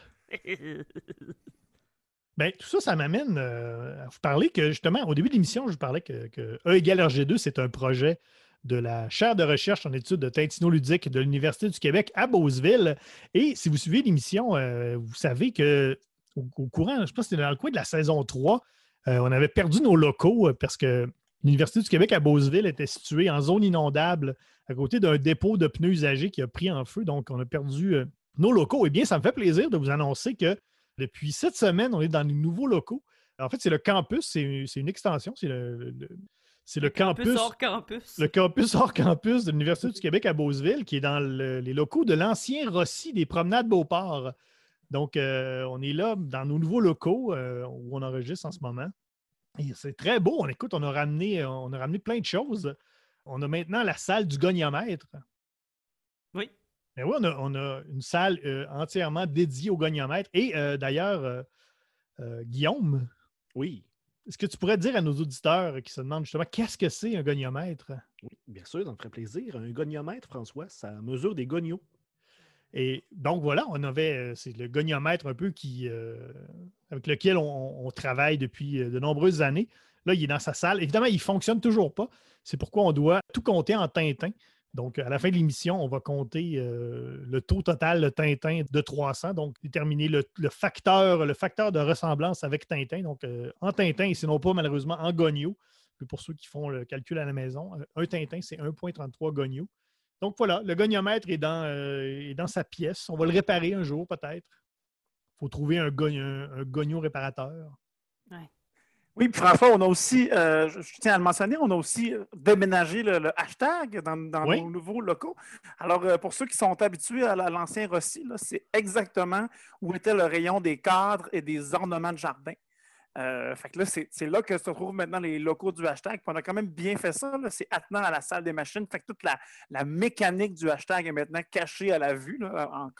Ben, tout ça, ça m'amène euh, à vous parler que justement, au début de l'émission, je vous parlais que, que E égale RG2, c'est un projet de la chaire de recherche en études de tintinoludique de l'Université du Québec à Beauceville. Et si vous suivez l'émission, euh, vous savez que au, au courant, je pense que c'était dans le coin de la saison 3, euh, on avait perdu nos locaux parce que L'Université du Québec à Beauceville était située en zone inondable à côté d'un dépôt de pneus usagés qui a pris en feu. Donc, on a perdu euh, nos locaux. Eh bien, ça me fait plaisir de vous annoncer que depuis cette semaine, on est dans les nouveaux locaux. En fait, c'est le campus, c'est une extension, c'est le, le- c'est le campus, hors campus. le campus hors campus de l'Université du Québec à Beauceville, qui est dans le- les locaux de l'ancien Rossi des promenades Beauport. Donc, euh, on est là dans nos nouveaux locaux euh, où on enregistre en ce moment. C'est très beau. On écoute, on a ramené, on a ramené plein de choses. On a maintenant la salle du goniomètre. Oui. Mais oui, on a, on a une salle euh, entièrement dédiée au goniomètre. Et euh, d'ailleurs, euh, Guillaume, Oui, est-ce que tu pourrais dire à nos auditeurs qui se demandent justement qu'est-ce que c'est un goniomètre? oui, bien sûr, ça me ferait plaisir. Un goniomètre, François, ça mesure des gonios. Et donc voilà, on avait, euh, c'est le goniomètre un peu euh, avec lequel on, travaille depuis euh, de nombreuses années. Là, il est dans sa salle. Évidemment, il ne fonctionne toujours pas. C'est pourquoi on doit tout compter en Tintin. Donc, à la fin de l'émission, on va compter le taux total de Tintin de 300, donc déterminer le, facteur, le facteur de ressemblance avec Tintin. Donc, en Tintin, et sinon pas malheureusement en Gonio. Puis Pour ceux qui font le calcul à la maison, un Tintin, c'est 1,33 Gonio. Donc voilà, le goniomètre est dans, euh, est dans sa pièce. On va le réparer un jour, peut-être. Il faut trouver un, goni- un, un gonio réparateur. Oui, puis François, on a aussi, euh, je, tiens à le mentionner, on a aussi euh, déménagé le, le hashtag dans, dans Oui. nos nouveaux locaux. Alors, euh, pour ceux qui sont habitués à, la- à l'ancien Rossi, c'est exactement où était le rayon des cadres et des ornements de jardin. Euh, fait que là, c'est là que se trouvent maintenant les locaux du hashtag. Puis on a quand même bien fait ça. C'est attenant à la salle des machines. Fait que toute la, la mécanique du hashtag est maintenant cachée à la vue, là, en,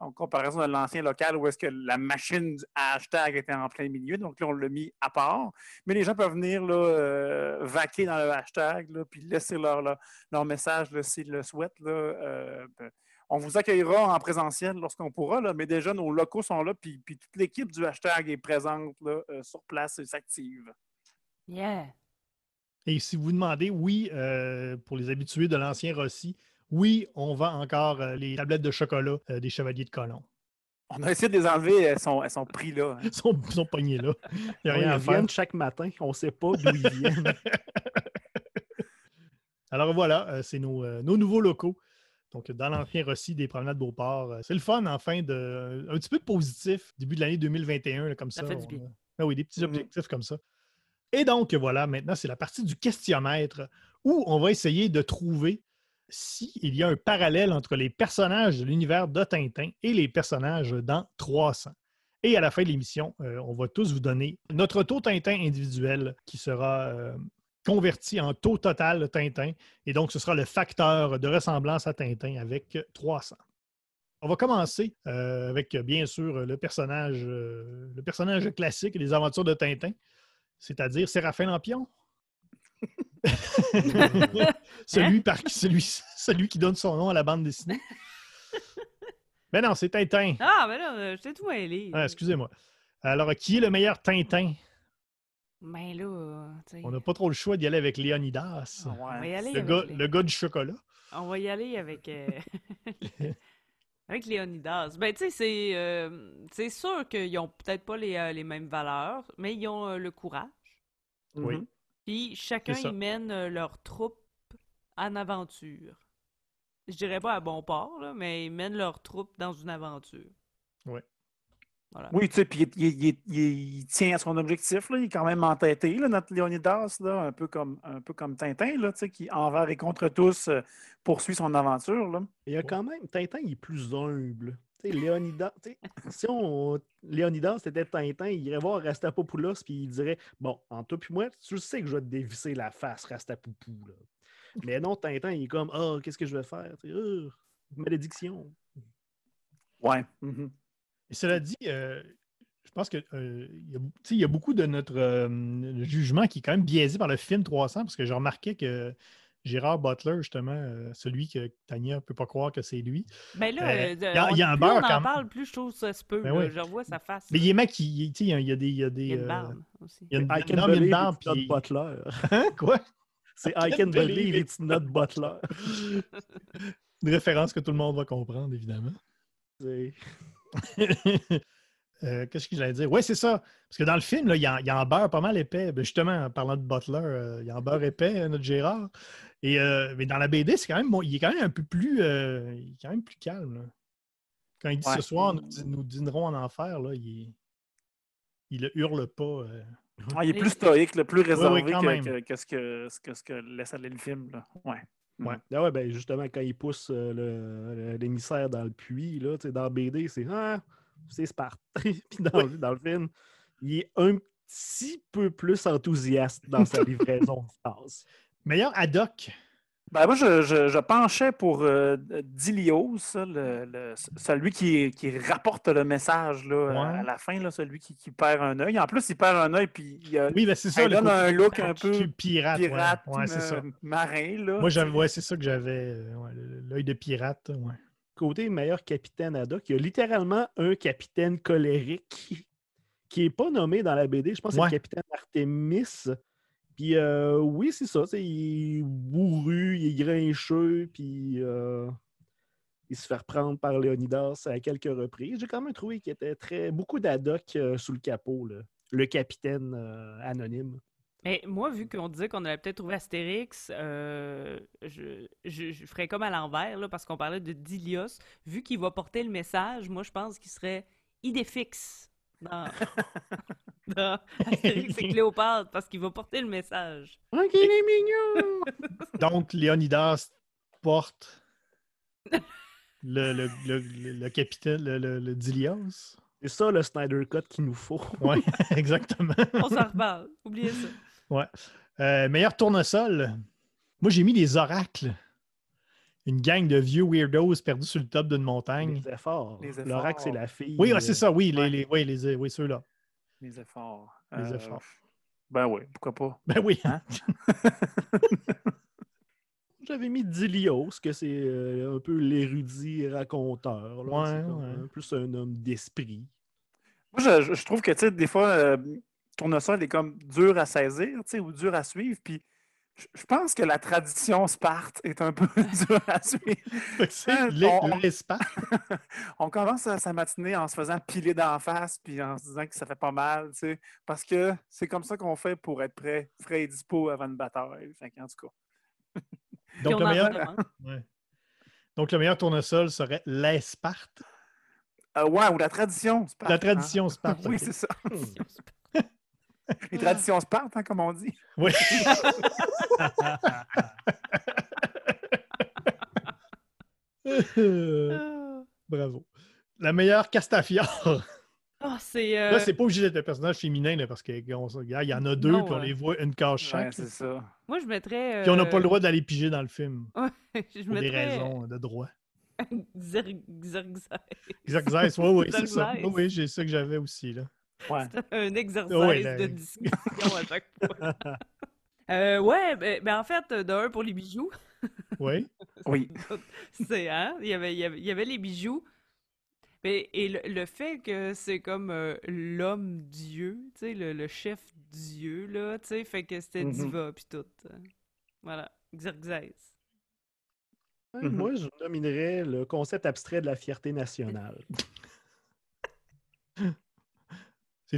en comparaison de l'ancien local où est-ce que la machine du hashtag était en plein milieu. Donc là, on l'a mis à part. Mais les gens peuvent venir là, euh, vaquer dans le hashtag, là, puis laisser leur, leur, message s'ils le souhaitent. Là, euh, ben, on vous accueillera en présentiel lorsqu'on pourra, là, mais déjà, nos locaux sont là, puis, puis toute l'équipe du hashtag est présente là, euh, sur place et s'active. Yeah. Et si vous demandez, oui, euh, pour les habitués de l'ancien Rossi, oui, on vend encore euh, les tablettes de chocolat euh, des Chevaliers de Colomb. On a essayé de les enlever, elles sont, elles sont prises là. hein. Ils sont, sont là. Il n'y a rien à ils faire. viennent chaque matin, on ne sait pas d'où ils viennent. Alors voilà, euh, c'est nos, euh, nos nouveaux locaux. Donc, dans l'ancien Rossi des promenades Beauport. Euh, C'est le fun, enfin, de, un petit peu de positif, début de l'année 2021, là, comme ça. Fait on Ah oui, des petits objectifs comme ça. Et donc, voilà, maintenant, c'est la partie du questionnaire où on va essayer de trouver s'il y a un parallèle entre les personnages de l'univers de Tintin et les personnages dans 300. Et à la fin de l'émission, euh, on va tous vous donner notre taux Tintin individuel qui sera euh, converti en taux total Tintin. Et donc, ce sera le facteur de ressemblance à Tintin avec 300. On va commencer euh, avec, bien sûr, le personnage, euh, le personnage classique des aventures de Tintin, c'est-à-dire Séraphin Lampion. celui, par, celui, celui qui donne son nom à la bande dessinée. Mais non, c'est Tintin. Ah, ben là, je t'ai tout mêlé. Ah, excusez-moi. Alors, qui est le meilleur Tintin? Ben là, euh, tu sais, On n'a pas trop le choix d'y aller avec Léonidas, Ah on va ouais. y aller le, avec gars, les- le gars du chocolat. On va y aller avec. euh, avec Léonidas. Ben, tu sais, c'est. euh, c'est sûr qu'ils ont peut-être pas les, euh, les mêmes valeurs, mais ils ont euh, le courage. Oui. Mhm. Puis chacun, ils mènent euh, leur troupe en aventure. Je dirais pas à bon port, là, mais ils mènent leur troupe dans une aventure. Ouais. Voilà. Oui, tu sais, puis il, il- il- il- il tient à son objectif, là. il est quand même entêté, là, notre Léonidas, là, un, peu comme, un peu comme Tintin, là, tu sais, qui envers et contre tous euh, poursuit son aventure. Là. Il y a quand même, Tintin, il est plus humble. Tu sais, Léonidas, tu sais, si on, Léonidas était Tintin, il irait voir Rastapopoulos puis il dirait Bon, en toi puis moi, tu sais que je vais te dévisser la face, Rastapoupou. Là. Mais non, Tintin, il est comme Ah, qu'est-ce que je vais faire Ah, Malédiction. Ouais. mhm. Et cela dit, euh, je pense que euh, il y a- tu sais, il y, a beaucoup de notre euh, jugement qui est quand même biaisé par le film 300, parce que j'ai remarqué que Gérard Butler, justement, euh, celui que Tania ne peut pas croire que c'est lui, Ben là, Euh, euh, il y a- on- il y a un plus beurre on en parle, plus je trouve ça se peut. Ben oui. Je revois sa face. mais il est sais, il y a- il y a des... Il y a, des, Il y a une euh, barbe aussi. il y a une, I can non, mais il y a une believe barbe, it's not Butler. Hein? Quoi? C'est I can believe it's not Butler. Une référence que tout le monde va comprendre, évidemment. C'est- euh, qu'est-ce que j'allais dire? Oui, c'est ça. Parce que dans le film, là, il, en, il en beurre pas mal épais. Ben, justement, en parlant de Butler, euh, il en beurre épais, euh, notre Gérard. Et, euh, mais dans la BD, c'est quand même, bon, il est quand même un peu plus, euh, il est quand même plus calme. là. Quand il dit Ouais. ce soir, nous, dî- nous dînerons en enfer, là, il, il ne hurle pas. euh. Ouais, il est plus stoïque, le plus réservé oui, que, même. que- que ce que, ce que, ce que laisse aller le film. Là. Ouais. Ouais. Ah ouais, ben justement, quand il pousse euh, l'émissaire dans le puits, là, dans BD, c'est Ah, c'est Sparte. Puis dans, le- dans le film, il est un petit peu plus enthousiaste dans sa livraison de phrases. Meilleur ad hoc. Ben, moi, je, je- je penchais pour euh, Dilios, ça, le- le- celui qui, qui rapporte le message là, à- la fin, là, celui qui, qui perd un œil. En plus, il perd un œil, puis il, a- Oui, ben c'est ça. il donne un look un peu pirate. ouais. pirate, Ouais, c'est ça. euh, marin. Là, Moi, j'avais, ouais, c'est ça que j'avais. euh, l'œil de pirate. Ouais. Côté meilleur capitaine ad hoc, il y a littéralement un capitaine colérique qui n'est pas nommé dans la BD. Je pense que c'est le capitaine Artemis. Puis euh, oui, c'est ça. Il est bourru, il est grincheux, puis euh, il se fait reprendre par Léonidas à quelques reprises. J'ai quand même trouvé qu'il était très beaucoup d'ad hoc euh, sous le capot, le capitaine anonyme. Mais moi, vu qu'on disait qu'on allait peut-être trouver Astérix, je, je, je ferais comme à l'envers, parce qu'on parlait de Dilios. Vu qu'il va porter le message, moi, je pense qu'il serait idée fixe dans, dans Astérix et Cléopâtre, parce qu'il va porter le message. Ok, il est mignon! Donc, Léonidas porte le, le, le, le- le capitaine, le, le, le Dilios. c'est ça le Snyder Cut qu'il nous faut. Oui, exactement. On s'en reparle. Oubliez ça. Euh, meilleur tournesol. Moi, j'ai mis des oracles. Une gang de vieux weirdos perdus sur le top d'une montagne. Les efforts. Les efforts. L'oracle, c'est la fille. Oui, c'est ça, oui, les, Ouais. les, oui, les, oui ceux-là. Les efforts. Les Euh, efforts. Ben oui, pourquoi pas? Ben oui. Hein? J'avais mis Dilios, que c'est euh, un peu l'érudit raconteur. là. Ouais, comme ouais. plus un homme d'esprit. Moi, je trouve que, tu sais, des fois, euh, Tournesol est comme dur à saisir, tu sais, ou dur à suivre. Puis, je, pense que la tradition Sparte est un peu dure à suivre. Hein, les- on- commence à sa matinée en se faisant piler d'en face, puis en se disant que ça fait pas mal, tu sais, parce que c'est comme ça qu'on fait pour être prêt, frais et dispo avant une bataille. Fait en tout cas. Donc, on le meilleur, ouais. Donc, le meilleur tournesol serait l'Esparte. Euh, ouais, ou la tradition Sparte. La hein. tradition Sparte. Oui, c'est ça. Les traditions Sparte, hein, comme on dit. Oui. Bravo. La meilleure Castafiore. Ah, c'est. euh, Là, c'est pas obligé d'être un personnage féminin, là, parce qu'il y en a deux, Non, puis on euh, les voit une case Ouais, chaque. c'est ça. Moi, je mettrais. puis on n'a pas euh, le droit d'aller piger dans le film, je pour des raisons de droit. Xer- Xerxes. Xerxes, oui, oui, c'est ça. Oui, j'ai ça que j'avais aussi, là. Ouais. un exercice de discussion à chaque fois. Euh, ouais, ben, ben, en fait, d'un pour les bijoux, Oui. Oui. c'est hein, il y avait, il y avait, il y avait les bijoux. Mais- et le, le fait que c'est comme euh, l'homme dieu, tu sais, le, le chef dieu, là, tu sais, fait que c'était Mhm. diva puis tout. euh. Voilà, Xerxes. Mhm. Moi, je nominerais le concept abstrait de la fierté nationale.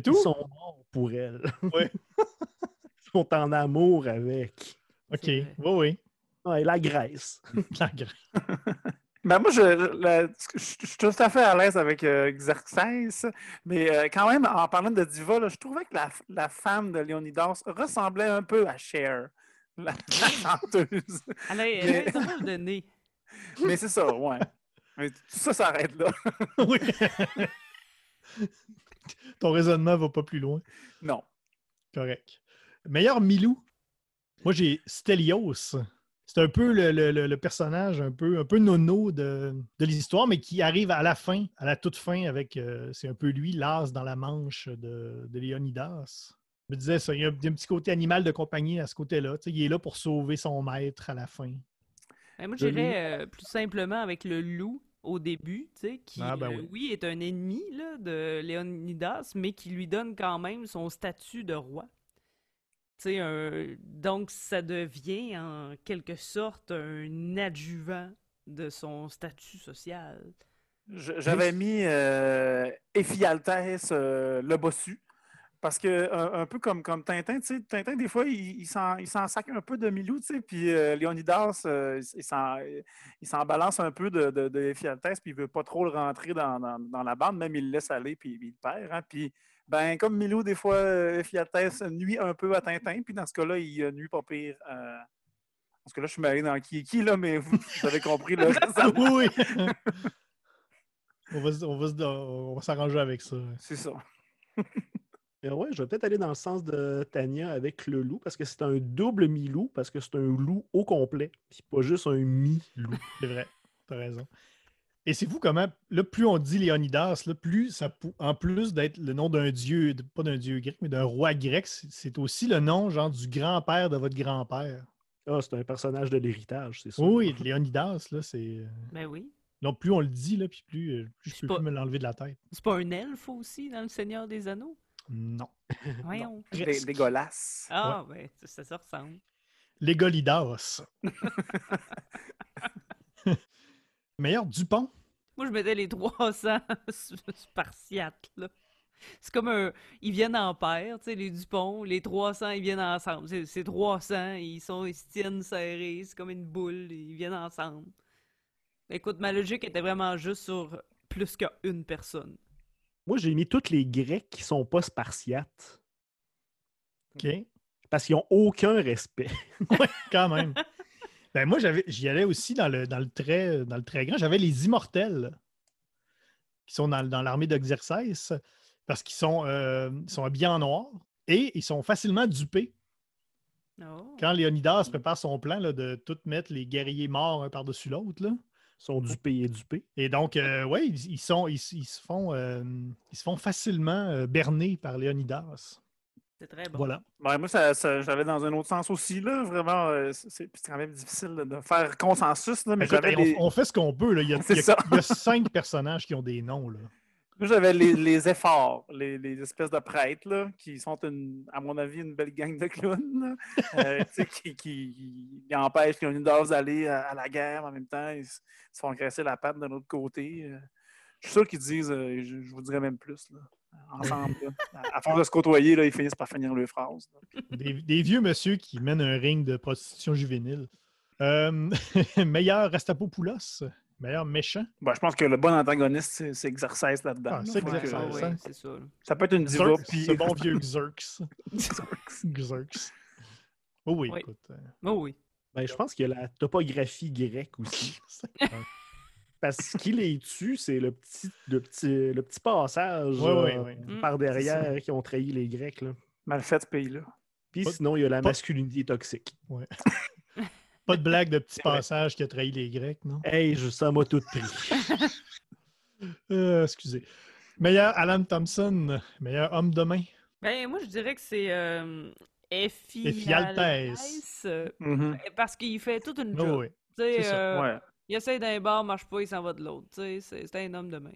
C'est Ils sont morts pour elle. Ils sont en amour avec. OK. Oui, oui. Ouais, la Grèce. La gra- Ben moi, je, la- je- je suis tout à fait à l'aise avec euh, Xerxes, mais euh, quand même, en parlant de diva, là, je trouvais que la, la femme de Léonidas ressemblait un peu à Cher, la, la chanteuse. Elle a, elle a un de nez. Mais c'est ça, ouais. Mais tout ça s'arrête là. oui. Ton raisonnement va pas plus loin. Non. Correct. Meilleur Milou? Moi, j'ai Stelios. C'est un peu le, le- le- le personnage un peu, un peu nono de, de l'histoire, mais qui arrive à la fin, à la toute fin, avec. euh, c'est un peu lui, l'as dans la manche de, de Léonidas. Je me disais ça, il y, a, un petit côté animal de compagnie à ce côté-là. Il est là pour sauver son maître à la fin. Ben, moi, j'irais euh, plus simplement avec le loup au début, tu sais, qui, Ah, ben euh, oui. est un ennemi là, de Léonidas, mais qui lui donne quand même son statut de roi. Un- donc ça devient en quelque sorte un adjuvant de son statut social. J'avais mis euh, Ephialtès, euh, le bossu. Parce que, un, un peu comme, comme Tintin, tu sais, Tintin, des fois, il, il s'en sac un peu de Milou, tu sais, puis euh, Léonidas, euh, il s'en- balance un peu de, de, puis il veut pas trop le rentrer dans, dans- dans la bande, même il le laisse aller, puis il perd. hein. Puis, ben, comme Milou, des fois, euh, Ephialtès nuit un peu à Tintin, puis dans ce cas-là, il euh, nuit pas pire. euh, parce que là, je suis mêlé dans qui est qui, là, mais vous, vous avez compris, là. ça- oui, on va, on va, on va s'arranger avec ça. C'est ça. Euh, ouais, je vais peut-être aller dans le sens de Tania avec le loup, parce que c'est un double mi-loup, parce que c'est un loup au complet, puis pas juste un mi-loup. C'est vrai, t'as raison. Et c'est vous comment, là, plus on dit Léonidas, là, plus ça, en plus d'être le nom d'un dieu, de- pas d'un dieu grec, mais d'un roi grec, c'est aussi le nom, genre, du grand-père de votre grand-père. Ah, c'est un personnage de l'héritage, c'est ça. Oui, Léonidas, là, c'est. euh, Ben oui. Donc, plus on le dit, là, puis plus, euh, plus je peux pas- plus me l'enlever de la tête. C'est pas un elfe aussi dans Le Seigneur des Anneaux? Non. Voyons. Des, dégueulasse. Ah, ben, ça, ça se ressemble. Légolidas. Meilleur Dupont? Moi, je mettais les 300 spartiates, là. C'est comme un... Ils viennent en paire, tu sais, les Dupont, les 300, ils viennent ensemble. C'est c'est 300, ils, sont, ils se tiennent serrés, c'est comme une boule, ils viennent ensemble. Écoute, ma logique était vraiment juste sur plus qu'une personne. Moi, j'ai mis tous les Grecs qui sont pas spartiates, OK. parce qu'ils ont aucun respect. Ouais, quand même. Ben moi, j'avais, j'y allais aussi dans le, dans le, très, dans le très grand. J'avais les immortels qui sont dans, dans l'armée d'Exercès parce qu'ils sont, euh, sont habillés en noir et ils sont facilement dupés. Oh. Quand Léonidas prépare son plan là, de tout mettre les guerriers morts un par-dessus l'autre, sont dupés et dupés. et donc, oui, ils, ils sont, ils, ils se font, euh, ils se font facilement euh, berner par Léonidas. C'est très bon. Voilà. Ouais, moi, ça, ça- j'avais dans un autre sens aussi. Là, vraiment, euh, c'est c'est quand même difficile là, de faire consensus. Là, mais Écoute, on, fait ce qu'on peut. Là. Il, y a, il y a- il y a cinq personnages qui ont des noms. Là. J'avais les, les efforts, les, les espèces de prêtres, là, qui sont, une, à mon avis, une belle gang de clowns. Euh, qui, qui, qui empêchent Leonidas d'aller à, à la guerre en même temps. Ils, se font graisser la patte de l'autre côté. Euh, je suis sûr qu'ils disent, euh, je, je vous dirais même plus. Là, ensemble, là. À, à force de se côtoyer, là, ils finissent par finir leurs phrases. des vieux monsieur qui mènent un ring de prostitution juvénile. Euh, meilleur Rastapopoulos, meilleur méchant. Bon, je pense que le bon antagoniste, c'est- Exercise là-dedans. Ah, c'est que, Ouais, ouais, hein. c'est ça. là. Ça peut être une diva. Xerx, puis- ce bon vieux Xerx. Xerx. Oh oui, Oui. écoute. euh, Oh oui. Ben, je pense qu'il y a la topographie grecque aussi. Parce qu'il est tue, c'est le petit, le, petit, le petit passage Ouais, ouais, euh, ouais. Mm, par derrière qui ont trahi les Grecs. Là. Mal fait ce pays-là. Puis sinon, il y a la masculinité toxique. Pas de blague de petit passage qui a trahi les Grecs, non? Hey, je, ça m'a tout pris. Euh, excusez. Meilleur Alan Thompson, meilleur homme de main. Ben, moi, je dirais que c'est euh, euh, Mhm. parce qu'il fait toute une Oh, job. oui. Tu sais, c'est ça. euh, Ouais. Il essaie d'un bar, marche pas, il s'en va de l'autre. Tu sais, C'est un homme de main.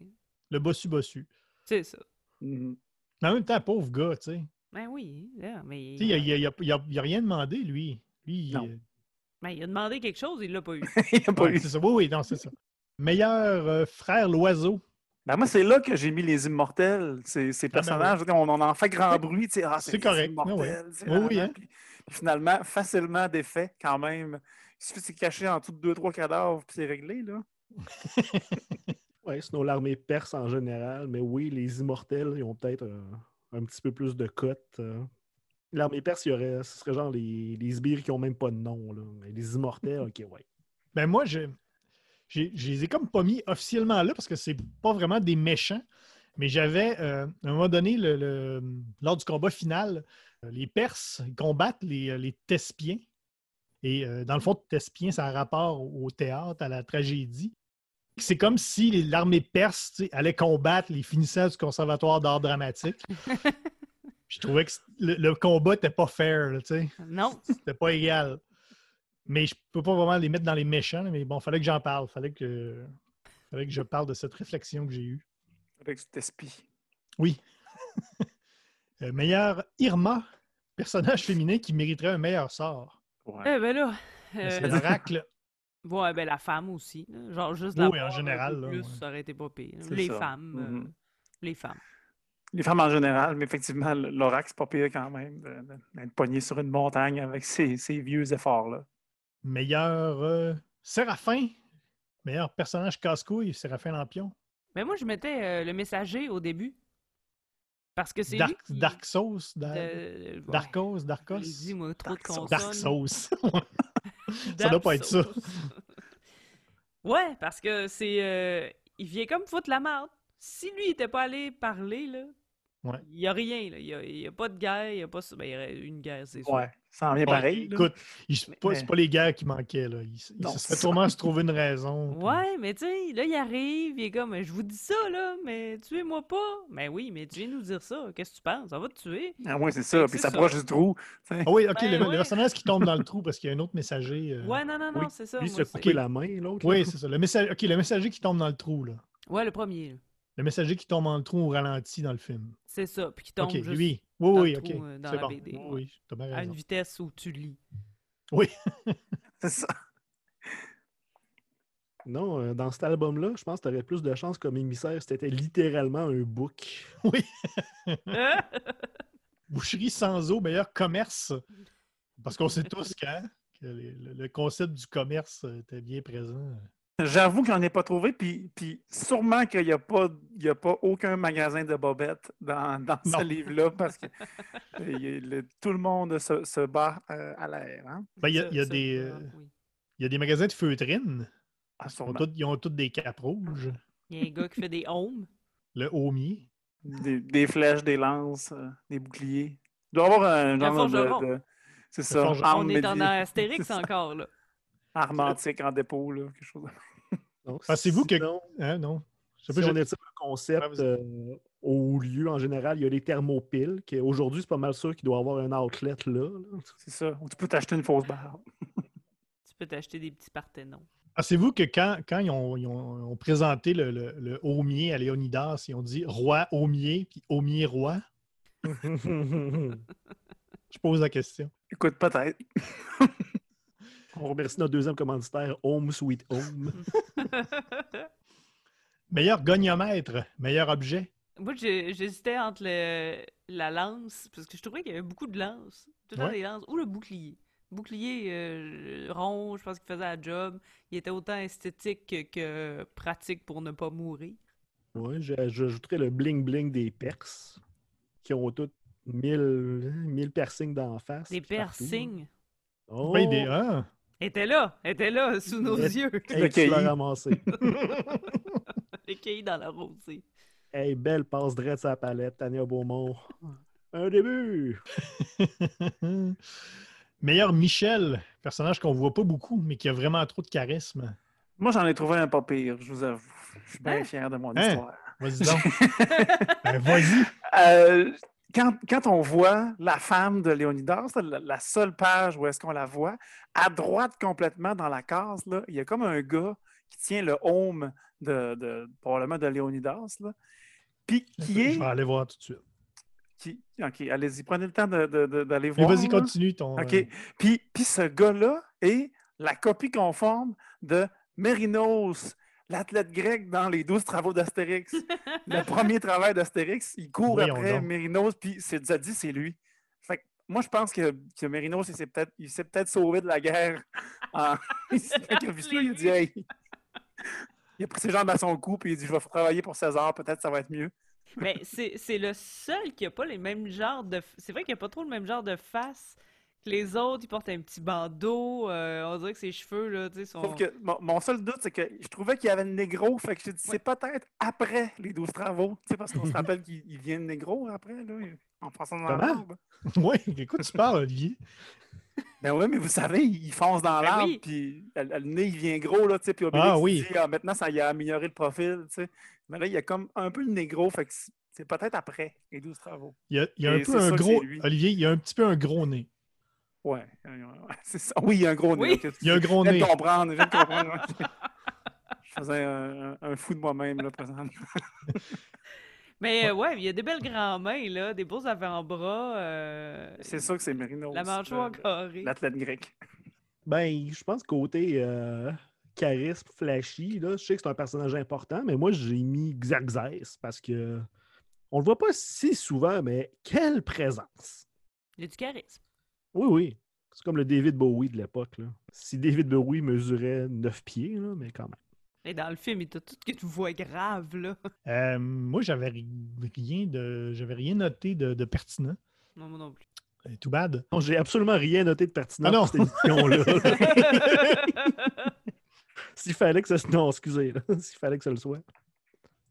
Le bossu-bossu. C'est ça. Mhm. Mais en même temps, pauvre gars, tu sais. Ben oui, là, mais. Tu sais, Il a, il a- il a- rien demandé, lui. Lui, Non. Ben, il a demandé quelque chose, il l'a pas eu. Il a pas ouais, eu. c'est ça. Oui, oui, non, c'est ça. Meilleur euh, frère l'oiseau. Ben, moi, c'est là que j'ai mis les immortels. Ces, ces Ah, ben personnages, on, on en fait grand bruit. tu sais, Ah, C'est correct. Ah immortels, Oui, oui, hein. puis, puis finalement, facilement défait quand même. Il suffit de se cacher en dessous de deux, trois cadavres, puis c'est réglé. là. Ouais, sinon l'armée perse en général, mais oui, les immortels, ils ont peut-être un, un petit peu plus de cotes. euh. L'armée perse, il y aurait, ce serait genre les, les sbires qui ont même pas de nom. Là. Les immortels, ok, ouais. Ben moi, je, j'ai- je les ai comme pas mis officiellement là parce que c'est pas vraiment des méchants. Mais j'avais, euh, à un moment donné, le- le- lors du combat final, euh, les Perses combattent les, euh, les Thespiens. Et euh, dans le fond, Thespiens, ça a rapport au théâtre, à la tragédie. C'est comme si l'armée perse allait combattre les finissants du Conservatoire d'art dramatique. Je trouvais que le, le combat n'était pas fair, tu sais. Non. C'était pas égal. Mais je peux pas vraiment les mettre dans les méchants, mais bon, fallait que j'en parle. Fallait que, fallait que je parle de cette réflexion que j'ai eue. Avec cet esprit. Oui. Euh, meilleur Irma, personnage féminin qui mériterait un meilleur sort. Ouais. Eh ben là. Euh, l'oracle Ouais, ben la femme aussi. Genre juste la oui, en général, là, plus, ouais. ça aurait été pas pire. C'est Les ça. femmes. euh, les femmes. Les femmes en général, mais effectivement, Lorax, c'est pas pire quand même d'être pogné sur une montagne avec ses, ses vieux efforts-là. Meilleur euh, Séraphin? Meilleur personnage casse-couille, Séraphin Lampion? Mais moi, je mettais euh, le messager au début. Parce que c'est lui Dark, qui... Dark Sauce. Dar- de- Darkos, Darkos. l'ai dit, moi, trop de Dark Sauce. Dark. Ça Dark doit pas être ça. Ouais, parce que c'est... euh, il vient comme foutre la merde. Si lui, il était pas allé parler, là, Ouais. il y a rien, là. Il y a, pas de guerre, il y a pas... Ben, il y aurait une guerre, c'est sûr. Ouais, ça en vient Ouais, pareil. Écoute, il- c'est pas, c'est mais- pas les guerres qui manquaient. Là. Il, s- il Non, se ça. sûrement se trouver une raison. puis- Ouais, mais tu sais, là, il arrive, il est comme, je vous dis ça, là, mais tuez-moi pas. Mais oui, mais tu viens nous dire ça. Qu'est-ce que tu penses? Ça va te tuer? Ah ouais, c'est ça. Puis ça s'approche du trou. Ah oui, ok, Ben le, personnage qui tombe dans le trou parce qu'il y a un autre messager. euh, Ouais, non, non, non, oui. c'est ça. Lui, se couper la main, l'autre. là. Oui, c'est ça. Le messager, ok, le messager qui tombe dans le trou. Là. Ouais, le premier, là. Le messager qui tombe dans le trou au ralenti dans le film. C'est ça. Puis qui tombe Ok, juste lui. dans Oui, oui, le trou, euh, dans la bon. BD, Oui, oui, bien à une vitesse où tu lis. Oui. C'est ça. Non, euh, dans cet album-là, je pense que tu aurais plus de chance comme émissaire si t'étais littéralement un book. oui. Boucherie sans eau, meilleur commerce. Parce qu'on sait tous quand que les- le, le concept du commerce était bien présent. J'avoue que j'en ai pas trouvé, puis, puis sûrement qu'il n'y a, pas- il y a pas aucun magasin de bobettes dans, dans ce livre-là, parce que il le- tout le monde se, se bat euh, à l'air. Hein? Ben, Il y a, Ça- il y a ça, des, euh, oui. il y a des magasins de feutrines. Ah, Ils ont, sûrement. tous, ils ont tous des capes rouges. Il y a un gars qui fait des homes. Le homier. Des, des flèches, des lances, euh, des boucliers. Il doit y avoir un genre de. de- c'est ça. On est dans Astérix encore, là. Arme antique en dépôt, là, quelque chose. Pensez-vous que- Hein, non? Je sais Si pas, on étire le concept euh, au lieu, en général, il y a les thermopiles, qui aujourd'hui, c'est pas mal sûr qu'il doit y avoir un outlet là. là. C'est ça. Ou tu peux t'acheter une fausse barbe. Tu peux t'acheter des petits parthénons. Pensez-vous que quand, quand ils, ont, ils ont- ont présenté le, le, le Homier à Léonidas, ils ont dit roi Homier, puis Homier roi? Je pose la question. Écoute, peut-être. On remercie notre deuxième commanditaire, Home Sweet Home. Meilleur goniomètre, meilleur objet. Moi, j'hésitais entre le- la lance, parce que je trouvais qu'il y avait beaucoup de lances. Tout le temps des lances. Ou le bouclier. Bouclier euh, rond, je pense qu'il faisait la job. Il était autant esthétique que, que pratique pour ne pas mourir. J'ai- j'ajouterais le bling-bling des Perses, qui ont tous 1000, 1000 piercings d'en face. Des piercings? Oh! Ben, des, ah, Était là, était là, sous nos yeux. Hey, Le tu l'as caillis. ramassé. Dans la rosée. hey, belle passe drette sa palette, Tania Beaumont. Un début! meilleur Michel, personnage qu'on voit pas beaucoup, mais qui a vraiment trop de charisme. Moi, j'en ai trouvé un pas pire, je vous avoue. Je suis bien Hein? fier de mon Hein? histoire. Vas-y donc. Ben, vas-y. Euh, quand, quand on voit la femme de Léonidas, la, la seule page où est-ce qu'on la voit, à droite complètement dans la case, là, il y a comme un gars qui tient le home de, de probablement de Léonidas, là, puis qui est... Je vais aller voir tout de suite. Qui, OK, allez-y, prenez le temps de- de- de- d'aller voir. vas-y, continue ton. OK. euh, Puis, puis ce gars-là est la copie conforme de Mérinos, l'athlète grec dans les 12 travaux d'Astérix. le premier travail d'Astérix, il court après. Mérinos, puis c'est dit, c'est lui. Fait que moi, je pense que, que Mérinos, il s'est peut-être s'est peut-être sauvé de la guerre. En... Il ça, il a dit Hey! Il a pris ses jambes à son cou, puis il dit Je vais travailler pour César, peut-être ça va être mieux. Mais c'est le seul qui a pas les mêmes genres de. C'est vrai qu'il a pas trop le même genre de face les autres. Il porte un petit bandeau. euh, on dirait que ses cheveux, là, tu sais, sont. Sauf que mon, mon seul doute, c'est que je trouvais qu'il y avait le négro. Fait que j'ai dit, Ouais. c'est peut-être après les 12 travaux. Tu sais, parce qu'on se rappelle qu'il il vient de négro après, là, en passant dans la Comment? barbe. Oui, écoute, tu parles, Olivier. Ben oui, mais vous savez, il fonce dans Ben l'arbre, oui. puis le, le nez, il vient gros, là, tu sais, puis Obélix, Ah oui. dit, ah, maintenant, ça y a amélioré le profil, tu sais. Mais là, il y a comme un peu le négro, fait que c'est- peut-être après les 12 travaux. Il y a, il y a un peu un gros. Olivier, il y a un petit peu un gros nez. Ouais, c'est ça. Oui, il y a un gros nez. Oui. ok, Il y a un gros Je viens nez. de comprendre, je viens de comprendre. Je faisais un, fou de moi-même, là, présentement. Mais euh, ouais, il y a des belles grandes mains, là, des beaux avant-bras. euh, C'est sûr que c'est Mérinos. La mâchoire carrée. L'athlète grec. Ben, je pense côté euh, charisme flashy. Là. Je sais que c'est un personnage important, mais moi, j'ai mis Xerxes parce que on le voit pas si souvent, mais quelle présence! Il y a du charisme. Oui, oui. C'est comme le David Bowie de l'époque. là. Si David Bowie mesurait 9 pieds, là, mais quand même. Et dans le film, il t'a tout une voix grave, là. Euh, moi, j'avais ri- rien de. J'avais rien noté de, de pertinent. Non, moi non plus. Euh, Too bad. Non, j'ai absolument rien noté de pertinent Ah non. pour cette émission-là. S'il fallait que ça... Non, excusez. là. S'il fallait que ça le soit.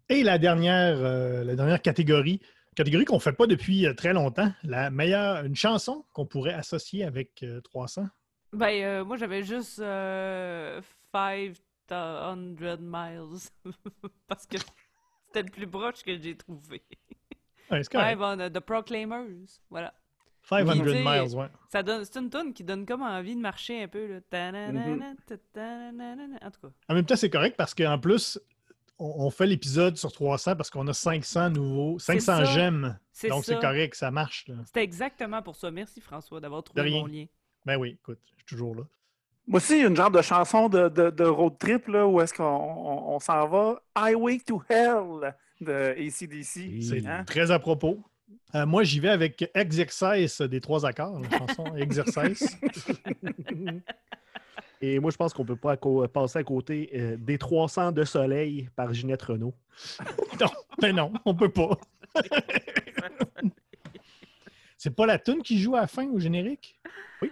Et la dernière, euh, la dernière catégorie, catégorie qu'on ne fait pas depuis euh, très longtemps, la meilleure, une chanson qu'on pourrait associer avec euh, 300. ben, euh, moi, j'avais juste euh, 500 miles. Parce que c'était le plus proche que j'ai trouvé. Ouais. Five on uh, The Proclaimers. Voilà. 500 Puis, tu sais, miles, ouais. Ça donne, c'est une tune qui donne comme envie de marcher un peu. Là. Ta-ta-na-na-na. En tout cas. En même temps, c'est correct parce qu'en plus, on, on fait l'épisode sur 300 parce qu'on a 500 nouveaux, C'est 500 ça. j'aime. C'est Donc, c'est correct, ça marche. C'était exactement pour ça. Merci François d'avoir trouvé mon lien. Ben oui, écoute, je suis toujours là. Moi aussi, il y a une genre de chanson de, de, de road trip là, où est-ce qu'on on, on s'en va? Highway to Hell de ACDC. C'est Hein? très à propos. Euh, moi, j'y vais avec Exercise des trois accords, la chanson Exercise. Et moi, je pense qu'on peut pas passer à côté euh, des 300 de soleil par Ginette Renault. non, ben non, on peut pas. C'est pas la tune qui joue à la fin au générique? Oui.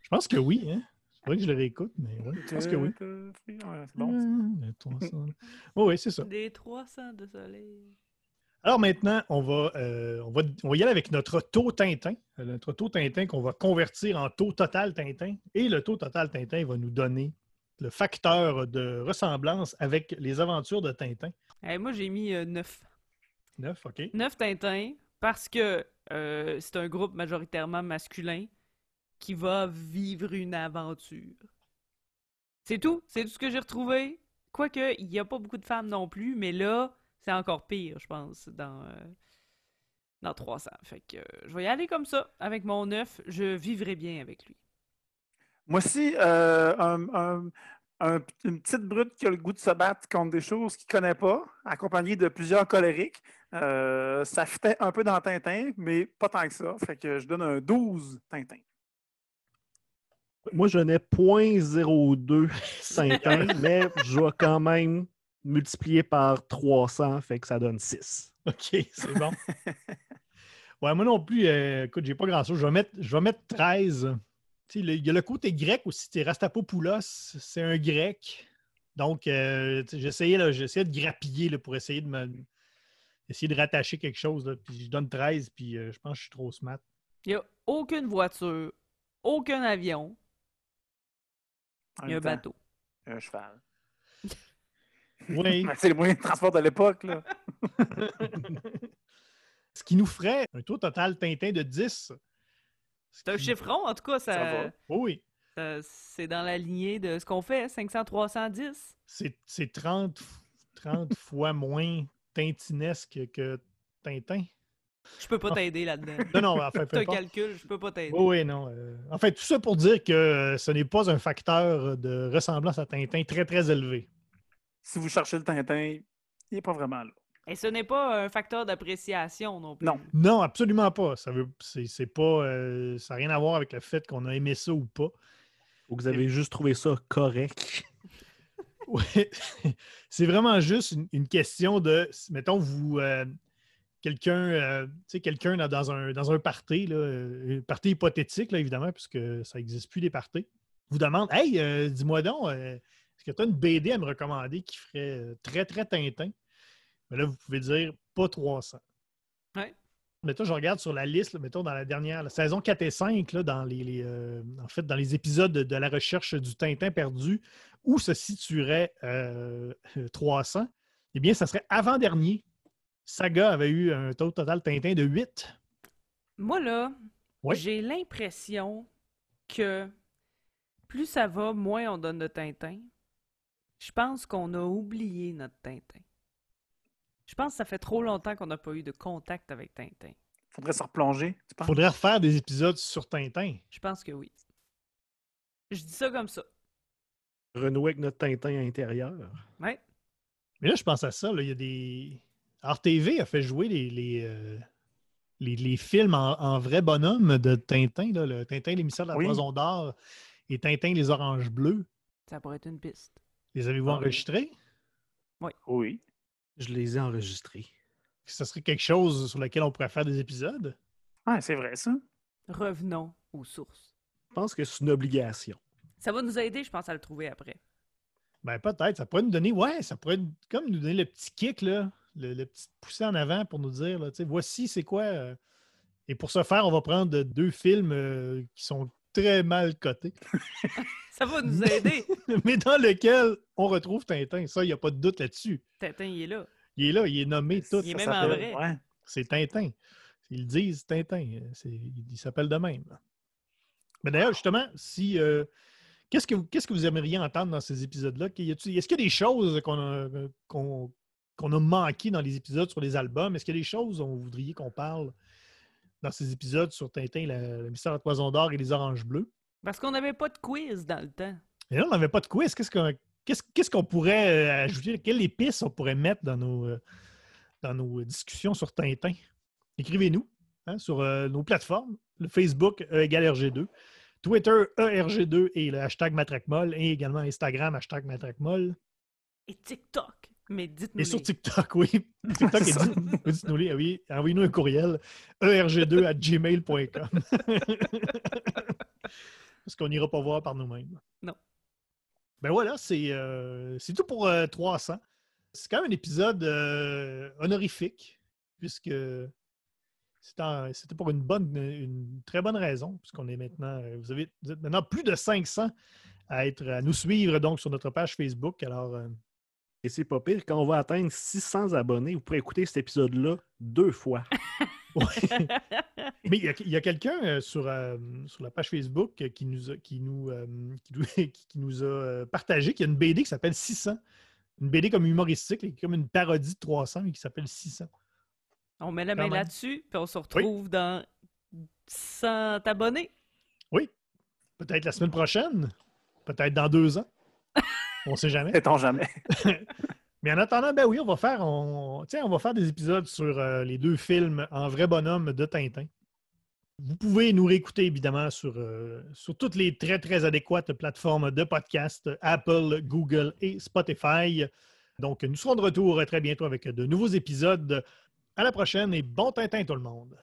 Je pense que oui, hein? C'est vrai que je le réécoute, mais oui, je pense que oui. Ouais, c'est bon. Les 300. Oui, oui, c'est ça. Des 300 de soleil. Alors maintenant, on va, euh, on va, on va y aller avec notre taux Tintin. Euh, Notre taux Tintin qu'on va convertir en taux total Tintin. Et le taux total Tintin va nous donner le facteur de ressemblance avec les aventures de Tintin. Eh, moi, j'ai mis 9. 9, OK. 9 Tintins parce que euh, c'est un groupe majoritairement masculin qui va vivre une aventure. C'est tout. C'est tout ce que j'ai retrouvé. Quoique, il n'y a pas beaucoup de femmes non plus, mais là, c'est encore pire, je pense, dans, euh, dans 300. Fait que euh, je vais y aller comme ça. Avec mon 9, je vivrai bien avec lui. Moi aussi, euh, un- un- un- une petite brute qui a le goût de se battre contre des choses qu'il ne connaît pas, accompagnée de plusieurs colériques. Euh, ça fitait un peu dans Tintin, mais pas tant que ça. Fait que je donne un 12 Tintin. Moi, je n'ai 0.02 Tintin, mais je vais quand même multiplier par 300, fait que ça donne 6. OK, c'est bon. ouais, moi non plus, euh, écoute, j'ai pas grand-chose. Je vais mettre, je vais mettre 13. Tu sais, le- Il y a le côté grec aussi. Rastapopoulos, c'est un grec. Donc, euh, j'essayais là, j'essayais de grappiller là, pour essayer de me essayer de rattacher quelque chose. là, puis je donne 13, puis euh, je pense que je suis trop smart. Il n'y a aucune voiture, aucun avion, il y a un bateau. Un cheval. Oui. C'est le moyen de transport de l'époque. là. Ce qui nous ferait un taux total Tintin de 10. C'est un qui- chiffron, en tout cas, ça, Ça va. Oh oui, c'est dans la lignée de ce qu'on fait, 500, 310. c'est c'est 30, 30 fois moins tintinesque que Tintin. Je peux pas t'aider là-dedans. Non, non, enfin, peu C'est un calcul, je peux pas t'aider. Oui, oui, non. euh, en fait, tout ça pour dire que euh, ce n'est pas un facteur de ressemblance à Tintin très, très élevé. Si vous cherchez le Tintin, il n'est pas vraiment là. Et ce n'est pas un facteur d'appréciation non plus. Non. Non, absolument pas. Ça veut, c'est, c'est pas, euh, ça n'a rien à voir avec le fait qu'on a aimé ça ou pas. Vous avez juste trouvé ça correct. Ouais. c'est vraiment juste une, une question de, mettons, vous, euh, quelqu'un, euh, tu sais, quelqu'un dans- un, dans un party, là, euh, un party hypothétique, là, évidemment, puisque ça n'existe plus des parties, vous demande Hey, euh, dis-moi donc, euh, est-ce que tu as une BD à me recommander qui ferait euh, très, très Tintin? Mais là, vous pouvez dire pas 300. Ouais. Mettons, je regarde sur la liste, là, mettons, dans la dernière, la saison 4 et 5, là, dans les, les, euh, en fait, dans les épisodes de, de la recherche du Tintin perdu, où se situerait euh, 300, eh bien, ça serait avant-dernier. Saga avait eu un taux total Tintin de 8. Moi, là, Ouais. j'ai l'impression que plus ça va, moins on donne de Tintin. Je pense qu'on a oublié notre Tintin. Je pense que ça fait trop longtemps qu'on n'a pas eu de contact avec Tintin. faudrait se replonger. Tu Il penses? faudrait refaire des épisodes sur Tintin. Je pense que oui. Je dis ça comme ça. Renouer avec notre Tintin intérieur. Ouais. Mais là, je pense à ça. là, Il y a des. RTV a fait jouer les, les, euh, les, les films en, en vrai bonhomme de Tintin. Là, le Tintin, l'émissaire de la Oui. D'Or et Tintin, les Oranges Bleues. Ça pourrait être une piste. Les avez-vous Ah oui. enregistrés? Oui. Je les ai enregistrés. Ce serait quelque chose sur lequel on pourrait faire des épisodes? Ouais, c'est vrai, ça. Revenons aux sources. Je pense que c'est une obligation. Ça va nous aider, je pense, à le trouver après. Ben peut-être. Ça pourrait nous donner, ouais, ça pourrait comme nous donner le petit kick, là, le, le petit poussé en avant pour nous dire, là, tu sais, voici c'est quoi. euh. Et pour ce faire, on va prendre deux films euh, qui sont très mal cotés, Ça va nous aider. mais dans lesquels on retrouve Tintin? Ça, il n'y a pas de doute là-dessus. Tintin, il est là. Il est là, il est nommé tout. Il est Ça même en s'appelle- vrai. Ouais. C'est Tintin. Ils disent Tintin. euh, Il s'appelle de même. Mais d'ailleurs, justement, si. euh, Qu'est-ce que, vous- qu'est-ce que vous aimeriez entendre dans ces épisodes-là? Est-ce qu'il y a des choses qu'on a, qu'on, qu'on a manquées dans les épisodes sur les albums? Est-ce qu'il y a des choses dont vous voudriez qu'on parle dans ces épisodes sur Tintin, la, le mystère de la Toison d'Or et les Oranges Bleues? Parce qu'on n'avait pas de quiz dans le temps. Et là, on n'avait pas de quiz. Qu'est-ce qu'on, qu'est-ce, qu'est-ce qu'on pourrait euh, ajouter? Quelle épice on pourrait mettre dans nos, euh, dans nos discussions sur Tintin? Écrivez-nous hein, sur euh, nos plateformes, le Facebook E égale RG2, Twitter ERG2 et le hashtag Matraquemol, et également Instagram hashtag Matraquemol. Et TikTok. Mais dites-nous. Et sur. TikTok, oui. TikTok, dites-nous les, oui. Envoyez-nous un courriel E erg2 à gmail.com. Parce qu'on n'ira pas voir par nous-mêmes. Non. Ben voilà, c'est euh, tout pour euh, 300. C'est quand même un épisode euh, honorifique, puisque c'était pour une bonne, une très bonne raison, puisqu'on est maintenant, euh, vous, avez, vous êtes maintenant plus de 500 à, être, à nous suivre donc sur notre page Facebook. Alors, Et c'est pas pire, quand on va atteindre 600 abonnés, vous pourrez écouter cet épisode-là deux fois. Mais il y a, quelqu'un euh, sur, euh, sur la page Facebook qui nous a, qui nous, euh, qui nous, qui nous a partagé qu'il y a une BD qui s'appelle 600. Une BD comme humoristique, et comme une parodie de 300 et qui s'appelle 600. On met la main là-dessus, puis on se retrouve dans 100 abonnés. Oui. Peut-être la semaine prochaine. Peut-être dans deux ans. On ne sait jamais. Sait-on jamais. Mais en attendant, ben oui, on va faire, on, tiens, on va faire des épisodes sur euh, les deux films en vrai bonhomme de Tintin. Vous pouvez nous réécouter évidemment sur, euh, sur toutes les très très adéquates plateformes de podcast, Apple, Google et Spotify. Donc, nous serons de retour très bientôt avec de nouveaux épisodes. À la prochaine et bon Tintin tout le monde.